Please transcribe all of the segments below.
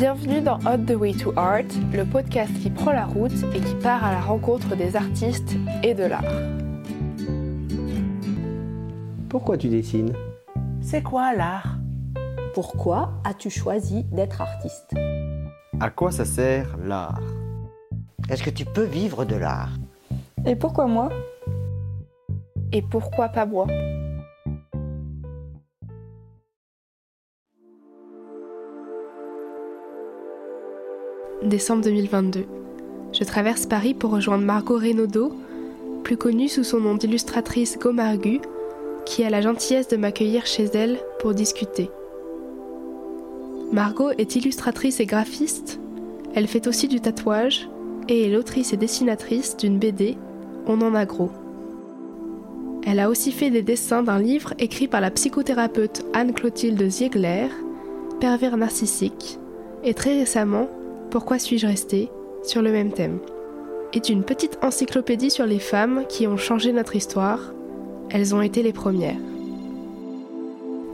Bienvenue dans On the Way to Art, le podcast qui prend la route et qui part à la rencontre des artistes et de l'art. Pourquoi tu dessines? C'est quoi l'art? Pourquoi as-tu choisi d'être artiste? À quoi ça sert l'art? Est-ce que tu peux vivre de l'art? Et pourquoi moi? Et pourquoi pas moi? Décembre 2022. Je traverse Paris pour rejoindre Margot Renaudot, plus connue sous son nom d'illustratrice Gomargu, qui a la gentillesse de m'accueillir chez elle pour discuter. Margot est illustratrice et graphiste. Elle fait aussi du tatouage et est l'autrice et dessinatrice d'une BD, On en a gros. Elle a aussi fait des dessins d'un livre écrit par la psychothérapeute Anne-Clotilde Ziegler, Pervers narcissique, et très récemment pourquoi suis-je restée sur le même thème est une petite encyclopédie sur les femmes qui ont changé notre histoire. Elles ont été les premières.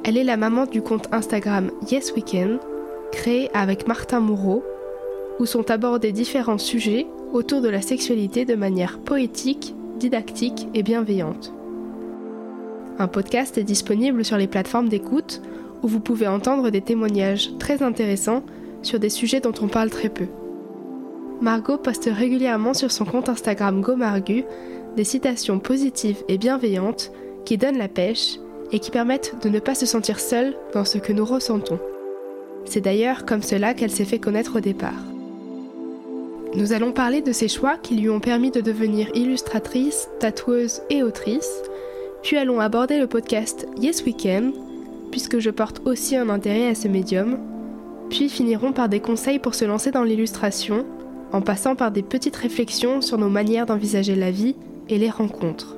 Elle est la maman du compte Instagram Yes Weekend, créé avec Martin Moureau, où sont abordés différents sujets autour de la sexualité de manière poétique, didactique et bienveillante. Un podcast est disponible sur les plateformes d'écoute où vous pouvez entendre des témoignages très intéressants sur des sujets dont on parle très peu. Margot poste régulièrement sur son compte Instagram GoMargu des citations positives et bienveillantes qui donnent la pêche et qui permettent de ne pas se sentir seule dans ce que nous ressentons. C'est d'ailleurs comme cela qu'elle s'est fait connaître au départ. Nous allons parler de ses choix qui lui ont permis de devenir illustratrice, tatoueuse et autrice, puis allons aborder le podcast Yes Weekend, puisque je porte aussi un intérêt à ce médium, puis finirons par des conseils pour se lancer dans l'illustration, en passant par des petites réflexions sur nos manières d'envisager la vie et les rencontres.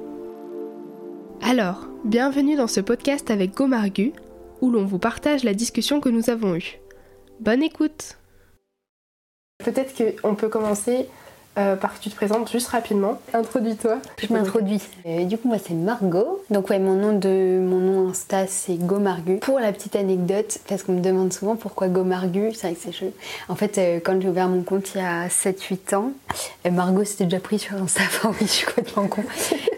Alors, bienvenue dans ce podcast avec Gomargu, où l'on vous partage la discussion que nous avons eue. Bonne écoute Peut-être qu'on peut commencer euh, par que tu te présentes juste rapidement. Introduis-toi. Je m'introduis. Euh, du coup, moi, c'est Margot. Donc, ouais, mon nom de mon nom Insta, c'est Gomargu. Pour la petite anecdote, parce qu'on me demande souvent pourquoi Gomargu, c'est vrai que c'est chou. En fait, euh, quand j'ai ouvert mon compte il y a 7-8 ans, euh, Margot s'était déjà pris sur Insta. Enfin, oui, je suis complètement con.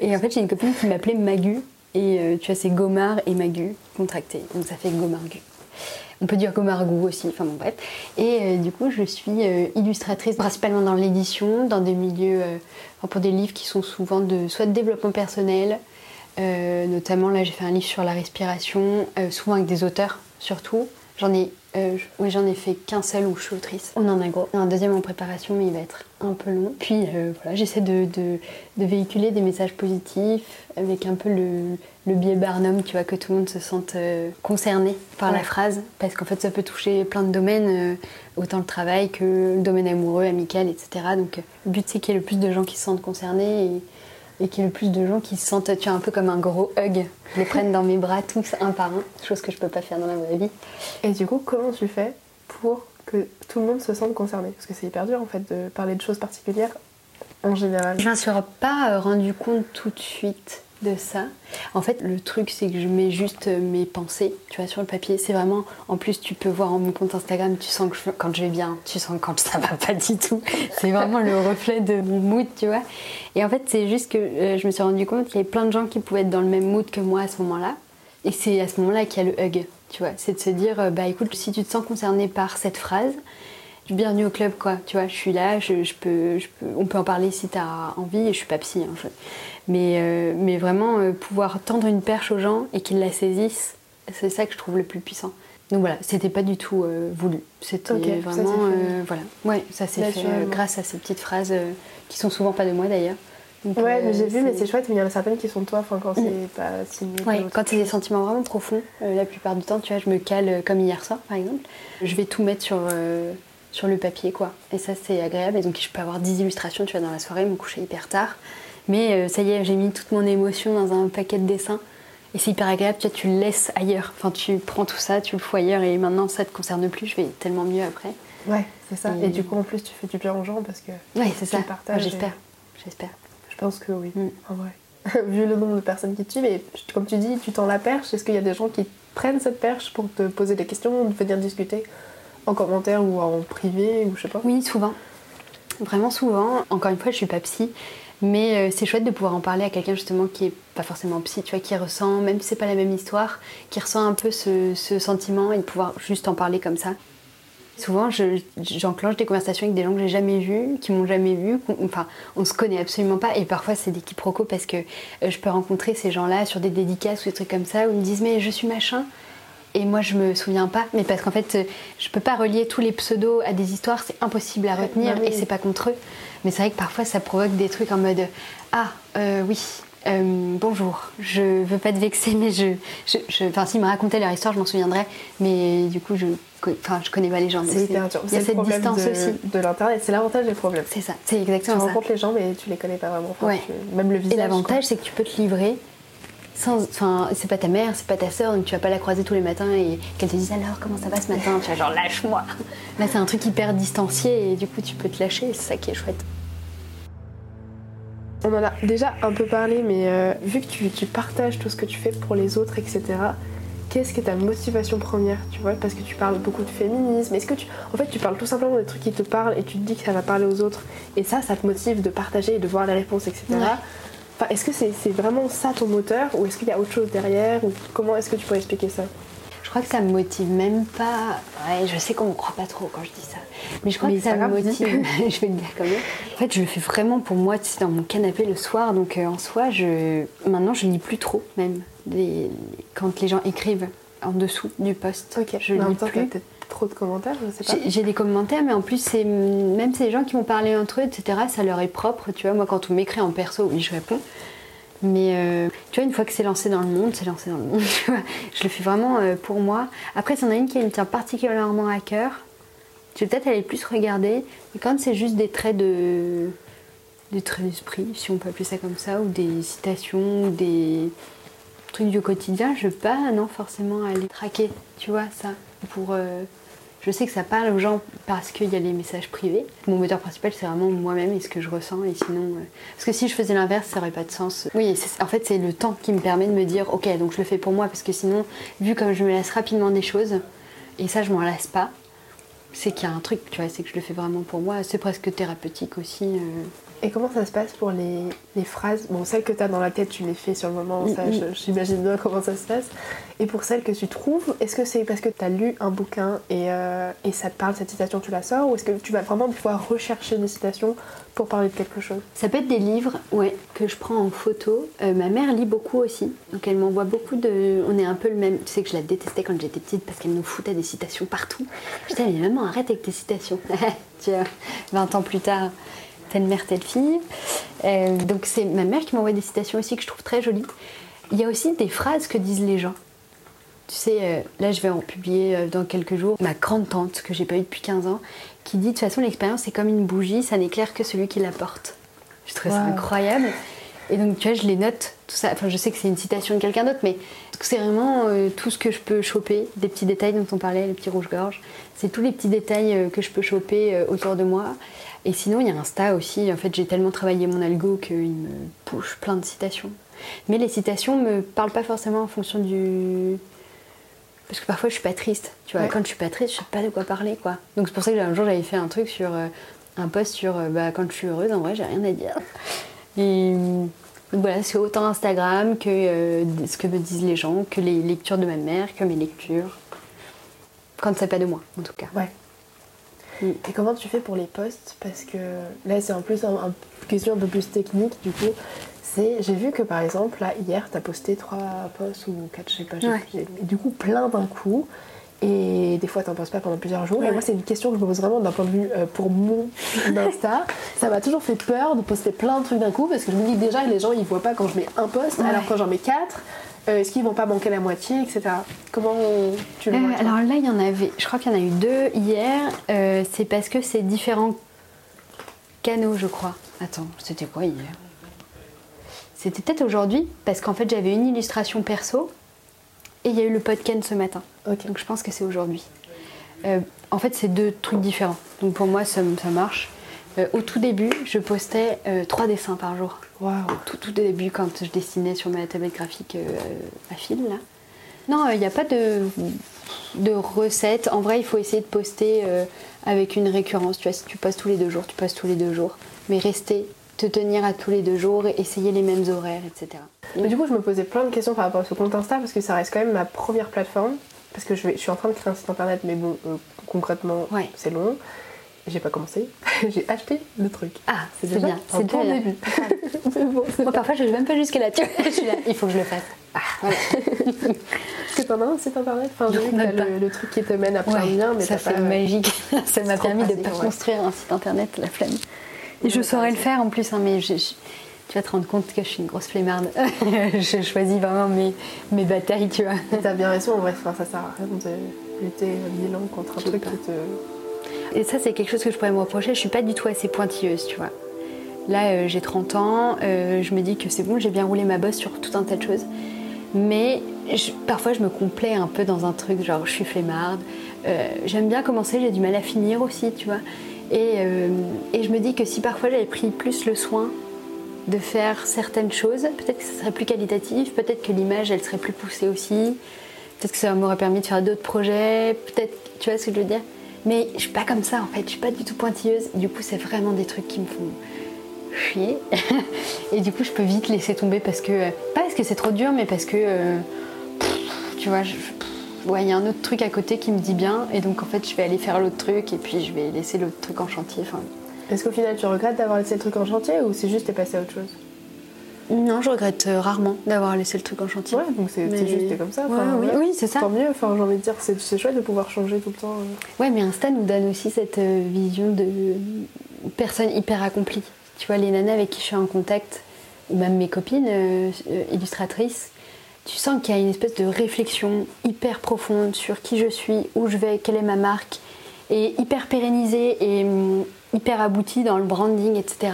Et en fait, j'ai une copine qui m'appelait Magu. Et tu vois, c'est Gomar et Magu contracté. Donc, ça fait Gomargu. On peut dire Gomargou aussi, enfin bon bref. Et euh, du coup, je suis euh, illustratrice principalement dans l'édition, dans des milieux, euh, pour des livres qui sont souvent de soit de développement personnel, notamment là j'ai fait un livre sur la respiration, souvent avec des auteurs surtout. J'en ai, euh, oui, j'en ai fait qu'un seul où je suis autrice. On en a gros. Un deuxième en préparation, mais il va être un peu long. Puis euh, voilà, j'essaie de, de- de véhiculer des messages positifs avec un peu le, le biais Barnum, tu vois, que tout le monde se sente euh, concerné par la phrase, parce qu'en fait ça peut toucher plein de domaines, euh, autant le travail que le domaine amoureux, amical, etc. Donc euh, le but c'est qu'il y ait le plus de gens qui se sentent concernés et, et qu'il y ait le plus de gens qui se sentent, tu vois, un peu comme un gros hug, les prenne dans mes bras tous un par un, chose que je peux pas faire dans la vraie vie. Et du coup, comment tu fais pour que tout le monde se sente concerné? Parce que c'est hyper dur en fait de parler de choses particulières en général. Je m'en suis pas rendu compte tout de suite de ça. En fait, le truc, c'est que je mets juste euh, mes pensées, tu vois, sur le papier. C'est vraiment, en plus, tu peux voir en mon compte Instagram, tu sens que quand je vais bien, tu sens quand ça va pas du tout. C'est vraiment le reflet de mon mood, tu vois. Et en fait, c'est juste que euh, je me suis rendu compte qu'il y avait plein de gens qui pouvaient être dans le même mood que moi à ce moment-là. Et c'est à ce moment-là qu'il y a le hug, tu vois. C'est de se dire, euh, bah écoute, si tu te sens concerné par cette phrase, bienvenue au club quoi tu vois je suis là je peux- on peut en parler si t'as envie et je suis pas psy hein, je- mais, euh, mais vraiment euh, pouvoir tendre une perche aux gens et qu'ils la saisissent c'est ça que je trouve le plus puissant donc voilà c'était pas du tout euh, voulu c'était Ok, ça s'est vraiment fait. euh, voilà ouais ça s'est fait euh, grâce à ces petites phrases qui sont souvent pas de moi d'ailleurs Donc, Ouais, j'ai vu, mais c'est chouette, mais il y en a certaines qui sont de toi, enfin quand c'est pas signé. Ouais, quand c'est des sentiments vraiment profonds, la plupart du temps, tu vois, je me cale comme hier soir par exemple. Je vais tout mettre sur, sur le papier, quoi. Et ça, c'est agréable. Et donc, je peux avoir 10 illustrations, tu vois, dans la soirée, me coucher hyper tard. Mais euh, ça y est, j'ai mis toute mon émotion dans un paquet de dessins. Et c'est hyper agréable, tu vois, tu le laisses ailleurs. Enfin, tu prends tout ça, tu le fous ailleurs et maintenant, ça te concerne plus. Je vais tellement mieux après. Ouais, c'est ça. Et- Et... du coup, en plus, tu fais du bien aux gens parce que Ouais, c'est Tu ça. Enfin, J'espère. et- J'espère. je pense que oui, Mm. en vrai. Vu le nombre de personnes qui te suivent, et comme tu dis, tu tends la perche, est-ce qu'il y a des gens qui prennent cette perche pour te poser des questions, venir discuter En commentaire ou en privé ou je sais pas? Oui, souvent. Vraiment souvent. Encore une fois, je suis pas psy, mais euh, c'est chouette de pouvoir en parler à quelqu'un justement qui est pas forcément psy, tu vois, qui ressent, même si c'est pas la même histoire, qui ressent un peu ce, ce sentiment et de pouvoir juste en parler comme ça. Souvent, je- j'enclenche des conversations avec des gens que j'ai jamais vus, qui m'ont jamais vu. qu'on- Enfin, on se connaît absolument pas. Et parfois, c'est des quiproquos parce que euh, je peux rencontrer ces gens-là sur des dédicaces ou des trucs comme ça où ils me disent Mais je suis machin. Et moi, je me souviens pas. Mais parce qu'en fait, euh, je peux pas relier tous les pseudos à des histoires. C'est impossible à retenir bah oui. et c'est pas contre eux. Mais c'est vrai que parfois, ça provoque des trucs en mode Ah, euh, oui. euh, bonjour, je veux pas te vexer, mais je. je, je- Enfin, s'ils me racontaient leur histoire, je m'en souviendrais, mais du coup, je, enfin, je connais pas les gens. C'est hyper dur. Il y a cette distance de, aussi. de l'internet. C'est l'avantage et le problème. C'est ça, c'est Tu exactement ça. rencontres les gens, mais tu les connais pas vraiment. Enfin, Ouais. tu- Même le visage. Et l'avantage, c'est que tu peux te livrer sans. Enfin, c'est pas ta mère, c'est pas ta sœur, donc tu vas pas la croiser tous les matins et qu'elle te dise alors comment ça va ce matin? Tu vas genre lâche-moi. Là, c'est un truc hyper distancié et du coup, tu peux te lâcher c'est ça qui est chouette. On en a déjà un peu parlé, mais euh, vu que tu, tu partages tout ce que tu fais pour les autres, etc., qu'est-ce que ta motivation première, tu vois? Parce que tu parles beaucoup de féminisme. Est-ce que tu. En fait, tu parles tout simplement des trucs qui te parlent et tu te dis que ça va parler aux autres. Et ça, ça te motive de partager et de voir les réponses, etc. Ouais. Enfin, est-ce que c'est c'est vraiment ça ton moteur ou est-ce qu'il y a autre chose derrière ou comment est-ce que tu pourrais expliquer ça? Je crois que ça me motive même pas. Ouais, je sais qu'on me croit pas trop quand je dis ça. Mais je crois Mais que c'est ça me motive. je vais le dire quand même. En fait, je le fais vraiment pour moi, tu sais, dans mon canapé le soir. Donc euh, en soi, je... maintenant, je lis plus trop, même. Quand les gens écrivent en dessous du post. Ok, je lis plus. Trop de commentaires, je sais pas. J'ai des commentaires, mais en plus, c'est même ces gens qui vont parler entre eux, etc., ça leur est propre. Tu vois, moi, quand on m'écrit en perso, oui, je réponds. Mais euh, tu vois, une fois que c'est lancé dans le monde, c'est lancé dans le monde. Tu vois, je le fais vraiment euh, pour moi. Après, c'en a une qui me tient particulièrement à cœur. Je vais peut-être aller plus regarder. Mais quand c'est juste des traits de. des traits d'esprit, si on peut appeler ça comme ça, ou des citations, ou des trucs du quotidien, je veux pas, non, forcément aller traquer, tu vois, ça. Pour. euh, je sais que ça parle aux gens parce qu'il y a les messages privés. Mon moteur principal, c'est vraiment moi-même et ce que je ressens. Et sinon, euh, parce que si je faisais l'inverse, ça aurait pas de sens. Oui, en fait, c'est le temps qui me permet de me dire, ok, donc je le fais pour moi, parce que sinon, vu comme je me lasse rapidement des choses, et ça, je m'en lasse pas, c'est qu'il y a un truc, tu vois, c'est que je le fais vraiment pour moi. C'est presque thérapeutique aussi. euh. Et comment ça se passe pour les, les phrases? Bon, celles que tu as dans la tête, tu les fais sur le moment, ça, je- j'imagine bien comment ça se passe. Et pour celles que tu trouves, est-ce que c'est parce que tu as lu un bouquin et, euh, et ça te parle, cette citation, tu la sors? Ou est-ce que tu vas vraiment pouvoir rechercher des citations pour parler de quelque chose? Ça peut être des livres, ouais, que je prends en photo. Euh, ma mère lit beaucoup aussi, donc elle m'envoie beaucoup de. On est un peu le même. Tu sais que je la détestais quand j'étais petite parce qu'elle nous foutait des citations partout. Putain, mais maman, arrête avec tes citations. tu vois, 20 ans plus tard, telle mère, telle fille. Euh, donc c'est ma mère qui m'envoie des citations aussi que je trouve très jolies. Il y a aussi des phrases que disent les gens. Tu sais, euh, là je vais en publier euh, dans quelques jours ma grande tante que j'ai pas eue depuis 15 ans qui dit de toute façon l'expérience c'est comme une bougie, ça n'éclaire que celui qui la porte. Je trouve ça incroyable. Et donc tu vois, je les note, tout ça. Enfin, je sais que c'est une citation de quelqu'un d'autre, mais c'est vraiment euh, tout ce que je peux choper, des petits détails dont on parlait, les petits rouges-gorges. C'est tous les petits détails que je peux choper autour de moi. Et sinon, il y a Insta aussi. En fait, j'ai tellement travaillé mon algo qu'il me push plein de citations. Mais les citations me parlent pas forcément en fonction du. Parce que parfois je suis pas triste, tu vois. Ouais. Quand je suis pas triste, je sais pas de quoi parler, quoi. Donc c'est pour ça que un jour j'avais fait un truc sur. euh, un post sur euh, bah, quand je suis heureuse, en vrai, j'ai rien à dire. Et euh, donc voilà, c'est autant Instagram que euh, ce que me disent les gens, que les lectures de ma mère, que mes lectures. Quand c'est pas de moi, en tout cas. Ouais. Mm. Et comment tu fais pour les posts Parce que là, c'est en plus un, un- question un peu plus technique, du coup. C'est, j'ai vu que par exemple, là, hier, t'as posté trois posts ou quatre, je sais pas, j'ai- Ouais. du coup, plein d'un coup. Et des fois, t'en postes pas pendant plusieurs jours. Et moi, c'est une question que je me pose vraiment d'un point de vue euh, pour mon Insta. Ça m'a toujours fait peur de poster plein de trucs d'un coup parce que je me dis que déjà, les gens, ils voient pas quand je mets un post, Ouais. alors quand j'en mets quatre, est-ce qu'ils vont pas manquer la moitié, etc. Comment tu le Euh, vois alors là, il y en avait, je crois qu'il y en a eu deux hier. Euh, c'est parce que c'est différents canaux, je crois. Attends, c'était quoi hier? C'était peut-être aujourd'hui, parce qu'en fait, j'avais une illustration perso et il y a eu le podcast ce matin. Ok. Donc je pense que c'est aujourd'hui. Euh, en fait, c'est deux trucs différents. Donc pour moi, ça, ça marche. Euh, au tout début, je postais euh, trois dessins par jour Waouh. tout, tout au début quand je dessinais sur ma tablette graphique euh, à fil là. Non, il n'y a pas de, de recette. En vrai, il faut essayer de poster euh, avec une récurrence. Tu vois, si tu postes tous les deux jours, tu postes tous les deux jours. Mais rester, te tenir à tous les deux jours, essayer les mêmes horaires, etc. Mais du coup, je me posais plein de questions par rapport à ce compte Insta parce que ça reste quand même ma première plateforme. Parce que je, vais, je suis en train de créer un site internet, mais bon, euh, concrètement, Ouais. c'est long. J'ai pas commencé. J'ai acheté le truc. Ah, c'est déjà bien. C'est déjà bien. début. Bon, Moi, parfois, je vais même pas jusqu'à là. Je suis là, il faut que je le fasse. Voilà. Parce que t'en as un site internet Enfin, j'ai vu que le, le truc qui te mène à plein de liens, mais ça c'est pas... magique. ça m'a permis de pas ouais. construire un site internet, la flemme. Et Ouais, je saurais le faire en plus, hein, mais je- je- tu vas te rendre compte que je suis une grosse flemmarde. je choisis vraiment mes, mes batailles, tu vois. T'as bien raison, en vrai, ça sert à rien de lutter mille ans contre un Je truc qui te... Et ça, c'est quelque chose que je pourrais me reprocher. Je suis pas du tout assez pointilleuse, tu vois. Là, euh, j'ai 30 ans, euh, je me dis que c'est bon, j'ai bien roulé ma bosse sur tout un tas de choses. Mais parfois, je me complais un peu dans un truc, genre je suis flemmarde. Euh, J'aime bien commencer, j'ai du mal à finir aussi, tu vois. Et, euh, et je me dis que si parfois j'avais pris plus le soin de faire certaines choses, peut-être que ça serait plus qualitatif, peut-être que l'image, elle serait plus poussée aussi. Peut-être que ça m'aurait permis de faire d'autres projets, peut-être, tu vois ce que je veux dire? Mais je suis pas comme ça en fait, je suis pas du tout pointilleuse. Du coup, c'est vraiment des trucs qui me font chier. Et du coup, je peux vite laisser tomber parce que. Pas parce que c'est trop dur, mais parce que. euh, tu vois, je- il y a un autre truc à côté qui me dit bien. Et donc, en fait, je vais aller faire l'autre truc et puis je vais laisser l'autre truc en chantier. Est-ce qu'au final, tu regrettes d'avoir laissé le truc en chantier ou c'est juste t'es passé à autre chose? Non, je regrette euh, rarement d'avoir laissé le truc en chantier. Ouais, donc c'est Mais- juste comme ça. Ouais, oui, ouais. oui, c'est ça. Tant mieux, enfin, j'ai envie de dire, c'est c'est chouette de pouvoir changer tout le temps. euh. Ouais, mais Insta nous donne aussi cette euh, vision de personne hyper accomplie. Tu vois, les nanas avec qui je suis en contact, ou même mes copines euh, illustratrices, tu sens qu'il y a une espèce de réflexion hyper profonde sur qui je suis, où je vais, quelle est ma marque, et hyper pérennisée et hum, hyper aboutie dans le branding, etc.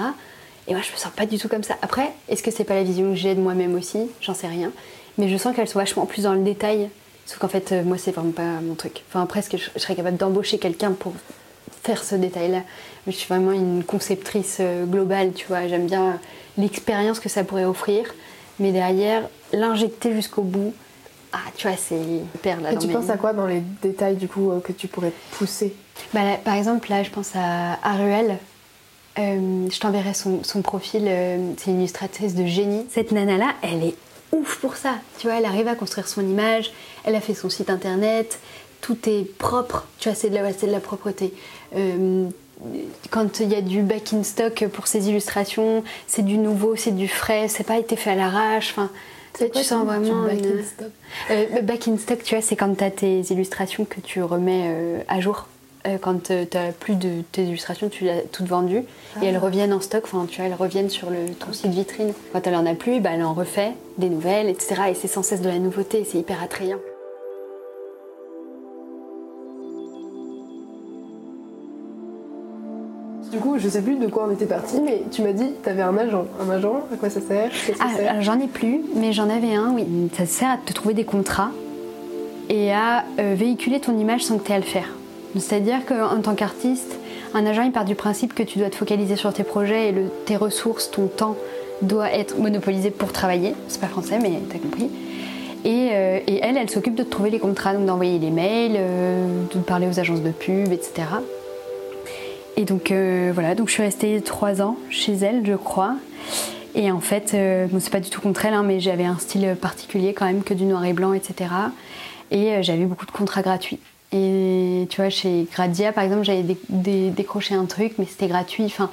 Et moi, je me sens pas du tout comme ça. Après, est-ce que c'est pas la vision que j'ai de moi-même aussi? J'en sais rien. Mais je sens qu'elles sont vachement plus dans le détail. Sauf qu'en fait, euh, moi, c'est vraiment pas mon truc. Enfin, presque, je, je serais capable d'embaucher quelqu'un pour faire ce détail-là? Je suis vraiment une conceptrice euh, globale, tu vois. J'aime bien l'expérience que ça pourrait offrir. Mais derrière, l'injecter jusqu'au bout, ah, tu vois, c'est hyper là Et dans tu mes- penses à quoi dans les détails du coup euh, que tu pourrais pousser? Bah, là, par exemple, là, je pense à Aruel. Euh, je t'enverrai son, son profil. euh, c'est une illustratrice de génie. Cette nana-là, elle est ouf pour ça. Tu vois, elle arrive à construire son image. Elle a fait son site internet. Tout est propre. Tu vois, c'est de la, de propreté. Euh, quand il y a du back in stock pour ses illustrations, c'est du nouveau, c'est du frais. C'est pas été fait à l'arrache. Enfin, tu sens vraiment. Du back une- in stock? le back in stock, tu vois, c'est quand tu as tes illustrations que tu remets à jour. Euh, quand tu as plus de tes illustrations, tu l'as toutes vendues et elles reviennent en stock, enfin, tu vois, elles reviennent sur le, ton site vitrine. Quand elle en a plus, bah, elle en refait des nouvelles, etc. Et c'est sans cesse de la nouveauté, c'est hyper attrayant. Du coup, je sais plus de quoi on était parti, mais tu m'as dit t'avais un agent. Un agent, à quoi ça sert? Que Ah, c'est? alors, j'en ai plus, mais j'en avais un, oui. Ça sert à te trouver des contrats et à euh, véhiculer ton image sans que tu aies à le faire. C'est-à-dire qu'en tant qu'artiste, un agent il part du principe que tu dois te focaliser sur tes projets et tes ressources, ton temps doit être monopolisé pour travailler. C'est pas français, mais t'as compris. Et, euh, elle, elle s'occupe de trouver les contrats, donc d'envoyer les mails, euh, de parler aux agences de pub, etc. Et donc euh, voilà, donc je suis restée trois ans chez elle, je crois. Et en fait, c'est pas du tout contre elle, hein, mais j'avais un style particulier quand même, que du noir et blanc, etc. Et j'avais beaucoup de contrats gratuits. Et tu vois, chez Gradia, par exemple, j'avais dé- dé- décroché un truc, mais c'était gratuit. Enfin,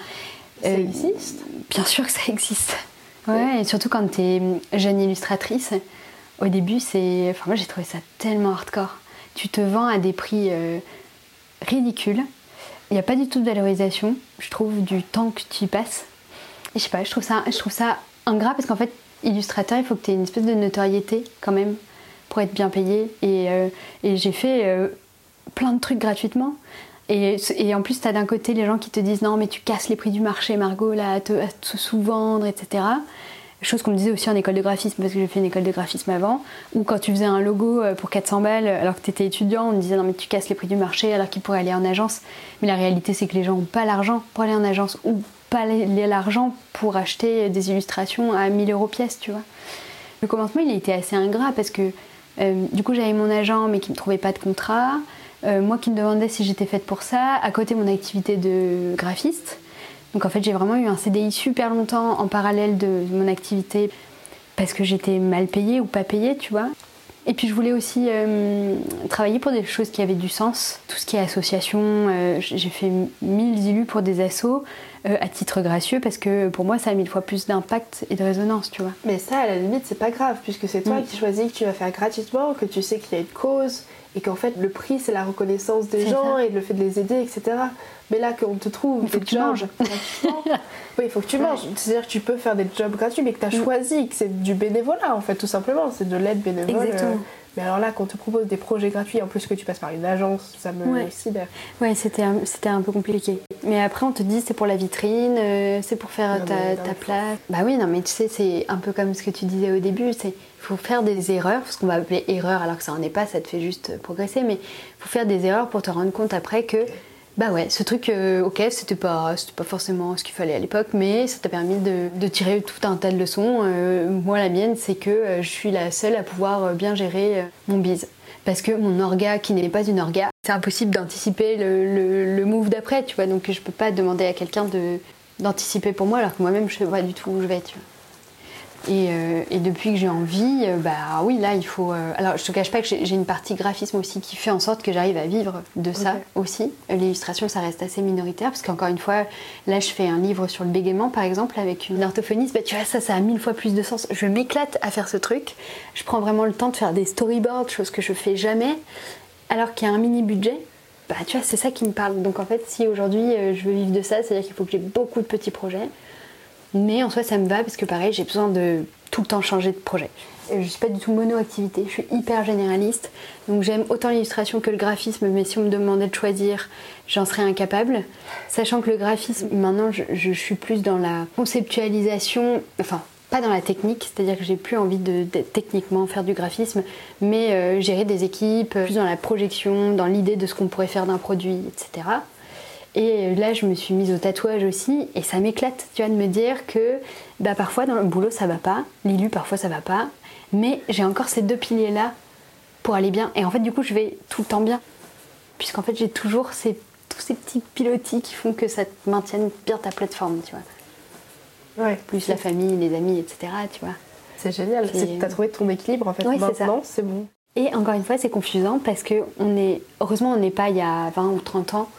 Ça euh, existe Bien sûr que ça existe. Ouais, et surtout quand tu es jeune illustratrice, au début, c'est. Enfin, moi j'ai trouvé ça tellement hardcore. Tu te vends à des prix euh, ridicules. Il n'y a pas du tout de valorisation, je trouve, du temps que tu y passes. Et je sais pas, je trouve ça, je trouve ça ingrat parce qu'en fait, illustrateur, il faut que tu aies une espèce de notoriété quand même pour être bien payé. Et, euh, et j'ai fait plein de trucs gratuitement. Et, en plus, tu as d'un côté les gens qui te disent non, mais tu casses les prix du marché, Margot, là, à te, sous-vendre, etc. Chose qu'on me disait aussi en école de graphisme, parce que j'ai fait une école de graphisme avant. Ou quand tu faisais un logo euh, pour 400 balles, alors que tu étais étudiant, on me disait non, mais tu casses les prix du marché, alors qu'il pourrait aller en agence. Mais la réalité, c'est que les gens n'ont pas l'argent pour aller en agence, ou pas l'argent pour acheter des illustrations à 1000 euros pièce, tu vois. Le commencement, il a été assez ingrat parce que Euh, du coup, j'avais mon agent, mais qui ne trouvait pas de contrat. Euh, moi qui me demandais si j'étais faite pour ça. À côté, mon activité de graphiste. Donc en fait, j'ai vraiment eu un CDI super longtemps en parallèle de mon activité parce que j'étais mal payée ou pas payée, tu vois. Et puis je voulais aussi euh, travailler pour des choses qui avaient du sens, tout ce qui est association. euh, j'ai fait mille élus pour des assos euh, à titre gracieux parce que pour moi ça a mille fois plus d'impact et de résonance, tu vois. Mais ça, à la limite, c'est pas grave, puisque c'est toi Mm. qui choisis que tu vas faire gratuitement, que tu sais qu'il y a une cause, et qu'en fait, le prix, c'est la reconnaissance des C'est gens ça. et le fait de les aider, etc. Mais là, qu'on te trouve Il faut des que tu jobs oui, il faut que tu manges. C'est-à-dire que tu peux faire des jobs gratuits, mais que tu as Mm. choisi, que c'est du bénévolat, en fait, tout simplement. C'est de l'aide bénévole. Exactement. euh, Mais alors là, qu'on te propose des projets gratuits, en plus que tu passes par une agence, ça me Ouais. sidère. Ouais, c'était un, c'était un peu compliqué. Mais après, on te dit c'est pour la vitrine, euh, c'est pour faire Non, ta, ta place. Bah oui, non, mais tu sais, c'est un peu comme ce que tu disais au début. C'est faut faire des erreurs, ce qu'on va appeler erreurs, alors que ça en est pas, ça te fait juste progresser. Mais faut faire des erreurs pour te rendre compte après que bah ouais, ce truc, euh, ok, c'était pas, pas forcément ce qu'il fallait à l'époque, mais ça t'a permis de, tirer tout un tas de leçons. Euh, moi, la mienne, c'est que euh, je suis la seule à pouvoir bien gérer mon bise. Parce que mon orga, qui n'est pas une orga, c'est impossible d'anticiper le, le- le move d'après, tu vois. Donc je peux pas demander à quelqu'un d'anticiper pour moi, alors que moi-même, je sais pas du tout où je vais, tu vois. Et, euh, et depuis que j'ai envie, euh, bah oui, là, il faut. euh, Alors, je te cache pas que j'ai une partie graphisme aussi qui fait en sorte que j'arrive à vivre de ça aussi. L'illustration, ça reste assez minoritaire, parce qu'encore une fois, là, je fais un livre sur le bégaiement, par exemple, avec une orthophoniste. Bah, tu vois, ça, ça a mille fois plus de sens. Je m'éclate à faire ce truc. Je prends vraiment le temps de faire des storyboards, chose que je fais jamais, alors qu'il y a un mini budget. Bah, tu vois, c'est ça qui me parle. Donc, en fait, si aujourd'hui je veux vivre de ça, c'est-à-dire qu'il faut que j'ai beaucoup de petits projets. Mais en soi, ça me va parce que pareil, j'ai besoin de tout le temps changer de projet. Et Je suis pas du tout mono-activité, je suis hyper généraliste. Donc j'aime autant l'illustration que le graphisme, mais si on me demandait de choisir, j'en serais incapable. Sachant que le graphisme, maintenant, je, suis plus dans la conceptualisation, enfin, pas dans la technique, c'est-à-dire que j'ai plus envie de, techniquement faire du graphisme, mais euh, gérer des équipes, plus dans la projection, dans l'idée de ce qu'on pourrait faire d'un produit, etc. Et là, je me suis mise au tatouage aussi, et ça m'éclate, tu vois, de me dire que bah, parfois dans le boulot ça va pas, l'élu parfois ça va pas, mais j'ai encore ces deux piliers-là pour aller bien. Et en fait, du coup, je vais tout le temps bien, puisqu'en fait, j'ai toujours ces, tous ces petits pilotis qui font que ça te maintienne bien ta plateforme, tu vois. Ouais. Plus la famille, les amis, etc., tu vois. C'est génial. T'as trouvé ton équilibre, en fait. Ouais, c'est ça. Maintenant, c'est bon. Et encore une fois, c'est confusant parce que on est, heureusement, on n'est pas il y a 20 ou 30 ans.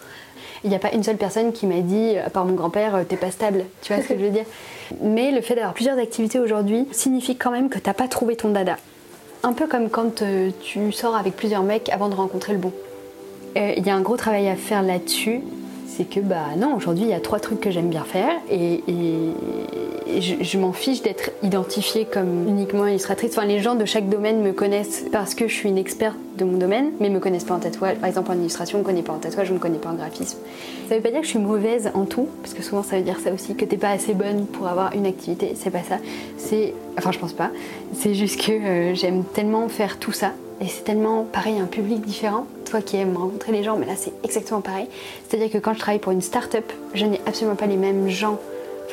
Il n'y a pas une seule personne qui m'a dit, à part mon grand-père, euh, t'es pas stable. Tu vois ce que je veux dire? Mais le fait d'avoir plusieurs activités aujourd'hui signifie quand même que t'as pas trouvé ton dada. Un peu comme quand euh, tu sors avec plusieurs mecs avant de rencontrer le bon. Euh, Il y a un gros travail à faire là-dessus. C'est que, bah non, aujourd'hui, il y a trois trucs que j'aime bien faire et, je, m'en fiche d'être identifiée comme uniquement illustratrice. Enfin, les gens de chaque domaine me connaissent parce que je suis une experte de mon domaine, mais me connaissent pas en tatouage. Par exemple, en illustration, on me connaît pas en tatouage, on me connaît pas en graphisme. Ça veut pas dire que je suis mauvaise en tout, parce que souvent ça veut dire ça aussi, que t'es pas assez bonne pour avoir une activité. C'est pas ça. C'est, enfin, je pense pas. C'est juste que euh, j'aime tellement faire tout ça. Et c'est tellement pareil, un public différent. Toi qui aimes rencontrer les gens, mais là c'est exactement pareil. C'est-à-dire que quand je travaille pour une start-up, je n'ai absolument pas les mêmes gens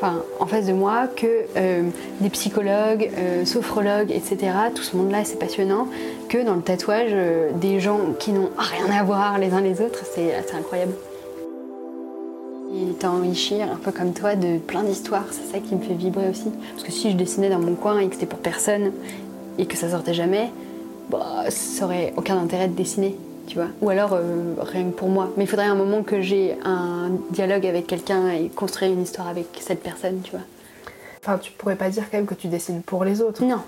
enfin, en face de moi que euh, des psychologues, euh, sophrologues, etc. Tout ce monde-là, c'est passionnant. Que dans le tatouage, euh, des gens qui n'ont rien à voir les uns les autres, c'est incroyable. Il t'enrichir, un peu comme toi, de plein d'histoires. C'est ça qui me fait vibrer aussi. Parce que si je dessinais dans mon coin et que c'était pour personne et que ça sortait jamais, bah, ça aurait aucun intérêt de dessiner, tu vois. Ou alors euh, rien que pour moi. Mais il faudrait un moment que j'ai un dialogue avec quelqu'un et construire une histoire avec cette personne, tu vois. Enfin, tu pourrais pas dire quand même que tu dessines pour les autres. Non,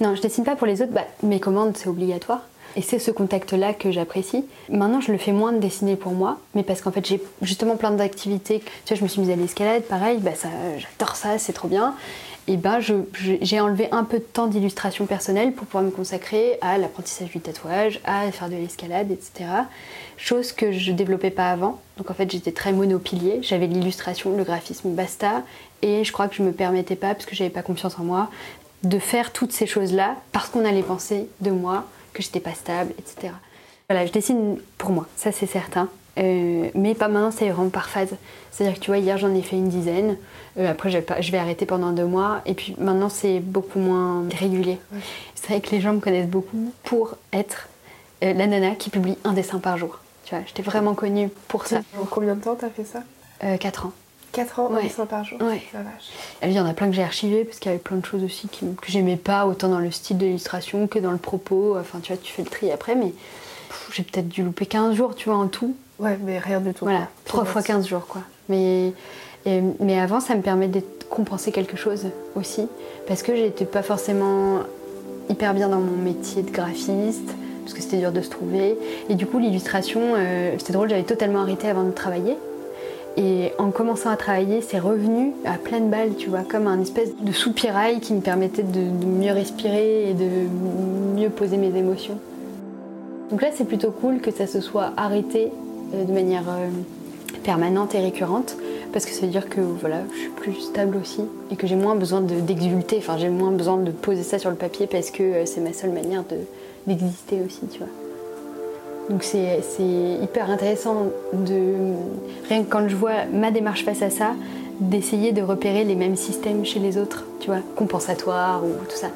non, je dessine pas pour les autres. Bah, mes commandes, c'est obligatoire. Et c'est ce contact-là que j'apprécie. Maintenant, je le fais moins de dessiner pour moi, mais parce qu'en fait, j'ai justement plein d'activités. Tu vois, je me suis mise à l'escalade, pareil, bah, ça, j'adore ça, c'est trop bien. Et ben, je- je- j'ai enlevé un peu de temps d'illustration personnelle pour pouvoir me consacrer à l'apprentissage du tatouage, à faire de l'escalade, etc. Chose que je développais pas avant. Donc en fait, j'étais très monopilier. J'avais l'illustration, le graphisme, basta. Et je crois que je me permettais pas, parce que j'avais pas confiance en moi, de faire toutes ces choses-là parce qu'on allait penser de moi que j'étais pas stable, etc. Voilà, je dessine pour moi, ça c'est certain. Euh, mais pas maintenant, c'est vraiment par phase. C'est-à-dire que tu vois, hier j'en ai fait une dizaine. Euh, après, je vais, arrêter pendant deux mois. Et puis maintenant, c'est beaucoup moins régulier. C'est vrai que les gens me connaissent beaucoup pour être euh, la nana qui publie un dessin par jour. Tu vois, j'étais vraiment connue pour ça. En combien de temps t'as fait ça? Euh, quatre ans. 4 ans, un Ouais. dessin par jour? Ouais. La vache. Il y en a plein que j'ai archivés parce qu'il y avait plein de choses aussi qui- que j'aimais pas, autant dans le style de l'illustration que dans le propos. Enfin, tu vois, tu fais le tri après, mais j'ai peut-être dû louper 15 jours, tu vois, en tout. Ouais, mais rien du tout. Voilà, quoi. 3 fois 15 jours, quoi. Mais, mais avant, ça me permet de compenser quelque chose aussi, parce que j'étais pas forcément hyper bien dans mon métier de graphiste, parce que c'était dur de se trouver. Et du coup, l'illustration, euh, c'était drôle, j'avais totalement arrêté avant de travailler. Et en commençant à travailler, c'est revenu à pleine balle, tu vois, comme un espèce de soupirail qui me permettait de, de mieux respirer et de mieux poser mes émotions. Donc là, c'est plutôt cool que ça se soit arrêté euh, de manière euh, permanente et récurrente, parce que ça veut dire que voilà, je suis plus stable aussi et que j'ai moins besoin de- d'exulter, enfin j'ai moins besoin de poser ça sur le papier parce que euh, c'est ma seule manière de- d'exister aussi, tu vois. Donc c'est c'est hyper intéressant de, rien que quand je vois ma démarche face à ça, d'essayer de repérer les mêmes systèmes chez les autres, tu vois, compensatoires ou tout ça.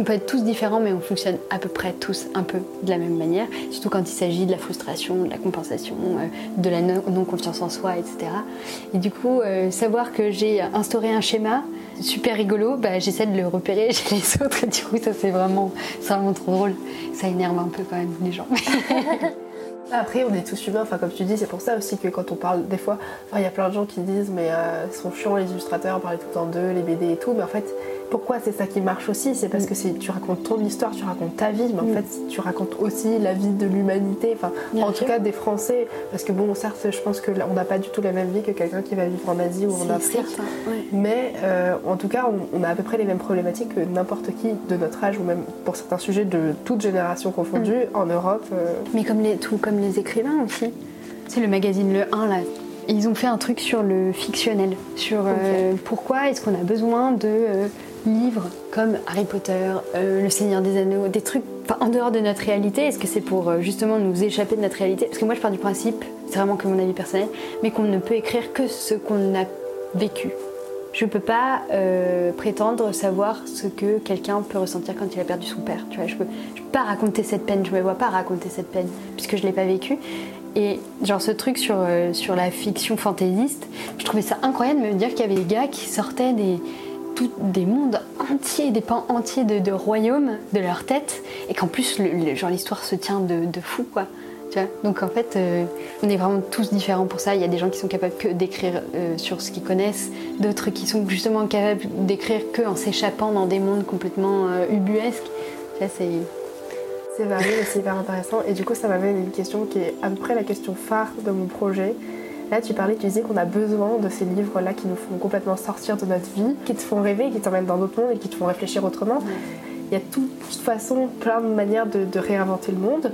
On peut être tous différents, mais on fonctionne à peu près tous un peu de la même manière, surtout quand il s'agit de la frustration, de la compensation, euh, de la no- non-confiance en soi, etc. Et du coup, euh, savoir que j'ai instauré un schéma super rigolo, bah, j'essaie de le repérer chez les autres, et du coup, ça c'est vraiment, vraiment trop drôle. Ça énerve un peu quand même les gens. Après, on est tous humains, enfin, comme tu dis, c'est pour ça aussi que quand on parle, des fois, il y a plein de gens qui disent, mais euh, ils sont chiants les illustrateurs, on parlait tout le temps d'eux, les BD et tout, mais en fait, pourquoi c'est ça qui marche aussi C'est parce que c'est, tu racontes ton histoire, tu racontes ta vie, mais en Mm. fait, tu racontes aussi la vie de l'humanité, enfin, Bien en sûr. tout cas des Français, parce que bon, certes, je pense que là, on n'a pas du tout la même vie que quelqu'un qui va vivre en Asie ou en Afrique. certain, ouais. Mais euh, en tout cas, on, on a à peu près les mêmes problématiques que n'importe qui de notre âge, ou même pour certains sujets de toute génération confondue, Mm. en Europe. euh, Mais comme les, tout comme les écrivains aussi. C'est le magazine Le 1 là. Ils ont fait un truc sur le fictionnel, sur euh, pourquoi est-ce qu'on a besoin de livres comme Harry Potter, euh, Le Seigneur des Anneaux, des trucs en dehors de notre réalité. Est-ce que c'est pour euh, justement nous échapper de notre réalité? Parce que moi je pars du principe, c'est vraiment que mon avis personnel, mais qu'on ne peut écrire que ce qu'on a vécu. Je peux pas euh, prétendre savoir ce que quelqu'un peut ressentir quand il a perdu son père. Tu vois, je je peux pas raconter cette peine, je me vois pas raconter cette peine puisque je l'ai pas vécu. Et genre ce truc sur, sur la fiction fantaisiste, je trouvais ça incroyable de me dire qu'il y avait des gars qui sortaient des, des mondes entiers, des pans entiers de, royaumes de leur tête, et qu'en plus, genre l'histoire se tient de, fou, quoi. Tu vois? Donc en fait, euh, on est vraiment tous différents pour ça. Il y a des gens qui sont capables que d'écrire euh, sur ce qu'ils connaissent, d'autres qui sont justement capables d'écrire que en s'échappant dans des mondes complètement euh, ubuesques. C'est C'est varié, c'est hyper intéressant. Et du coup, ça m'amène à une question qui est à peu près la question phare de mon projet. Là, tu parlais, tu disais qu'on a besoin de ces livres-là qui nous font complètement sortir de notre vie, qui te font rêver, qui t'emmènent dans d'autres mondes et qui te font réfléchir autrement. Il y a de toute façon plein de manières de, de réinventer le monde.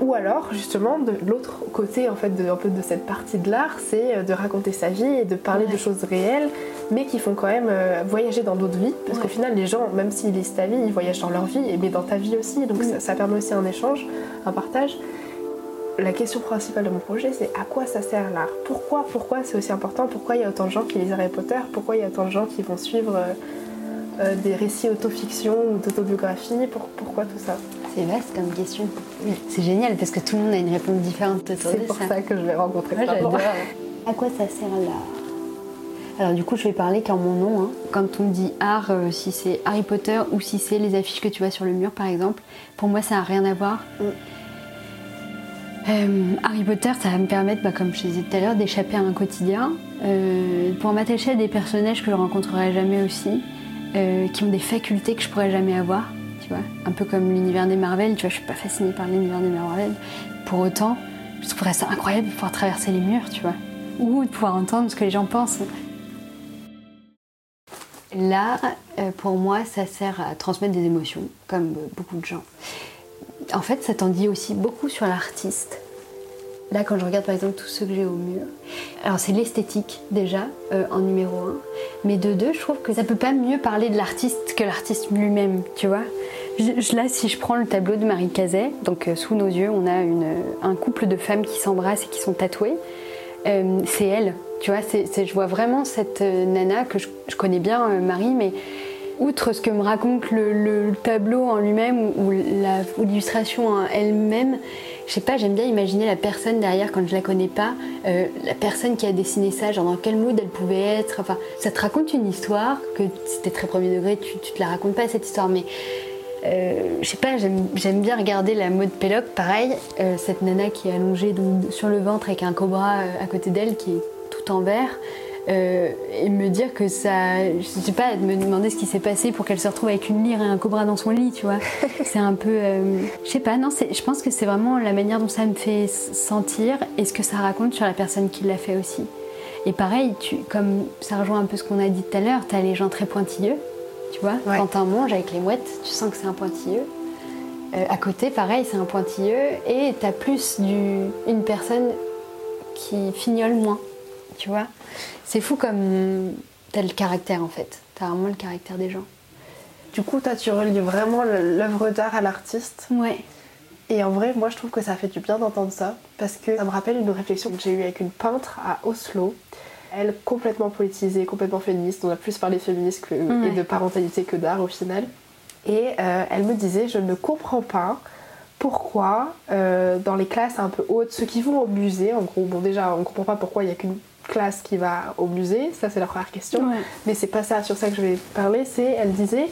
Ou alors, justement, de l'autre côté en fait, de, un peu de cette partie de l'art, c'est euh, de raconter sa vie et de parler de choses réelles, mais qui font quand même euh, voyager dans d'autres vies. Parce Ouais. qu'au final, les gens, même s'ils lisent ta vie, ils voyagent dans leur vie, et- mais dans ta vie aussi. Donc ça, ça permet aussi un échange, un partage. La question principale de mon projet, c'est à quoi ça sert l'art? Pourquoi, pourquoi c'est aussi important? Pourquoi il y a autant de gens qui lisent Harry Potter? Pourquoi il y a autant de gens qui vont suivre euh, euh, des récits autofiction ou d'autobiographie? Pour- Pourquoi tout ça? C'est vaste comme question. C'est génial parce que tout le monde a une réponse différente C'est pour ça. ça que je vais rencontrer Moi, j'adore. À quoi ça sert l'art? Alors du coup, je vais parler qu'en mon nom. hein. Quand on dit art, euh, si c'est Harry Potter ou si c'est les affiches que tu vois sur le mur, par exemple, pour moi, ça n'a rien à voir. Mm. Euh, Harry Potter, ça va me permettre, bah, comme je disais tout à l'heure, d'échapper à un quotidien, euh, pour m'attacher à des personnages que je rencontrerai jamais aussi, euh, qui ont des facultés que je pourrais jamais avoir, tu vois. Un peu comme l'univers des Marvel, tu vois, je suis pas fascinée par l'univers des Marvel. Pour autant, je trouverais ça incroyable de pouvoir traverser les murs, tu vois, ou de pouvoir entendre ce que les gens pensent. L'art, pour moi, ça sert à transmettre des émotions, comme beaucoup de gens. En fait, ça t'en dit aussi beaucoup sur l'artiste. Là, quand je regarde par exemple tous ceux que j'ai au mur, alors c'est l'esthétique déjà euh, en numéro un, mais de deux, je trouve que ça peut pas mieux parler de l'artiste que l'artiste lui-même, tu vois. Là, si je prends le tableau de Marie Cazet, donc euh, sous nos yeux, on a une, un couple de femmes qui s'embrassent et qui sont tatouées. Euh, c'est elle Tu vois, c'est, je vois vraiment cette nana que je, je connais bien, Marie, mais outre ce que me raconte le, le tableau en lui-même ou, l'illustration en elle-même, je sais pas, j'aime bien imaginer la personne derrière quand je la connais pas, euh, la personne qui a dessiné ça, genre dans quel mood elle pouvait être. Ça te raconte une histoire que t'es très premier degré, tu, tu te la racontes pas cette histoire, mais euh, je sais pas, j'aime bien regarder la mode Péloc, pareil, euh, cette nana qui est allongée sur le ventre avec un cobra à côté d'elle qui est tout en vert. Euh, et me dire que ça. Je sais pas, me demander ce qui s'est passé pour qu'elle se retrouve avec une lyre et un cobra dans son lit, tu vois. c'est un peu. euh, je sais pas, non, je pense que c'est vraiment la manière dont ça me fait sentir et ce que ça raconte sur la personne qui l'a fait aussi. Et pareil, tu, comme ça rejoint un peu ce qu'on a dit tout à l'heure, t'as les gens très pointilleux, tu vois. Ouais. Quand un mange avec les mouettes, tu sens que c'est un pointilleux. Euh, à côté, pareil, c'est un pointilleux. Et t'as plus du, une personne qui fignole moins, tu vois. C'est fou comme t'as le caractère en fait. T'as vraiment le caractère des gens. Du coup, toi, tu relis vraiment l'œuvre d'art à l'artiste. Ouais. Et en vrai, moi, je trouve que ça fait du bien d'entendre ça. Parce que ça me rappelle une réflexion que j'ai eue avec une peintre à Oslo. Elle, complètement politisée, complètement féministe. On a plus parlé de féminisme que- Ouais. et de parentalité que d'art au final. Et euh, elle me disait Je ne comprends pas pourquoi, euh, dans les classes un peu hautes, ceux qui vont au musée, en gros, bon, déjà, on ne comprend pas pourquoi il n'y a qu'une classe qui va au musée. Ça, c'est la première question. Ouais. Mais c'est pas ça sur ça que je vais parler, c'est elle disait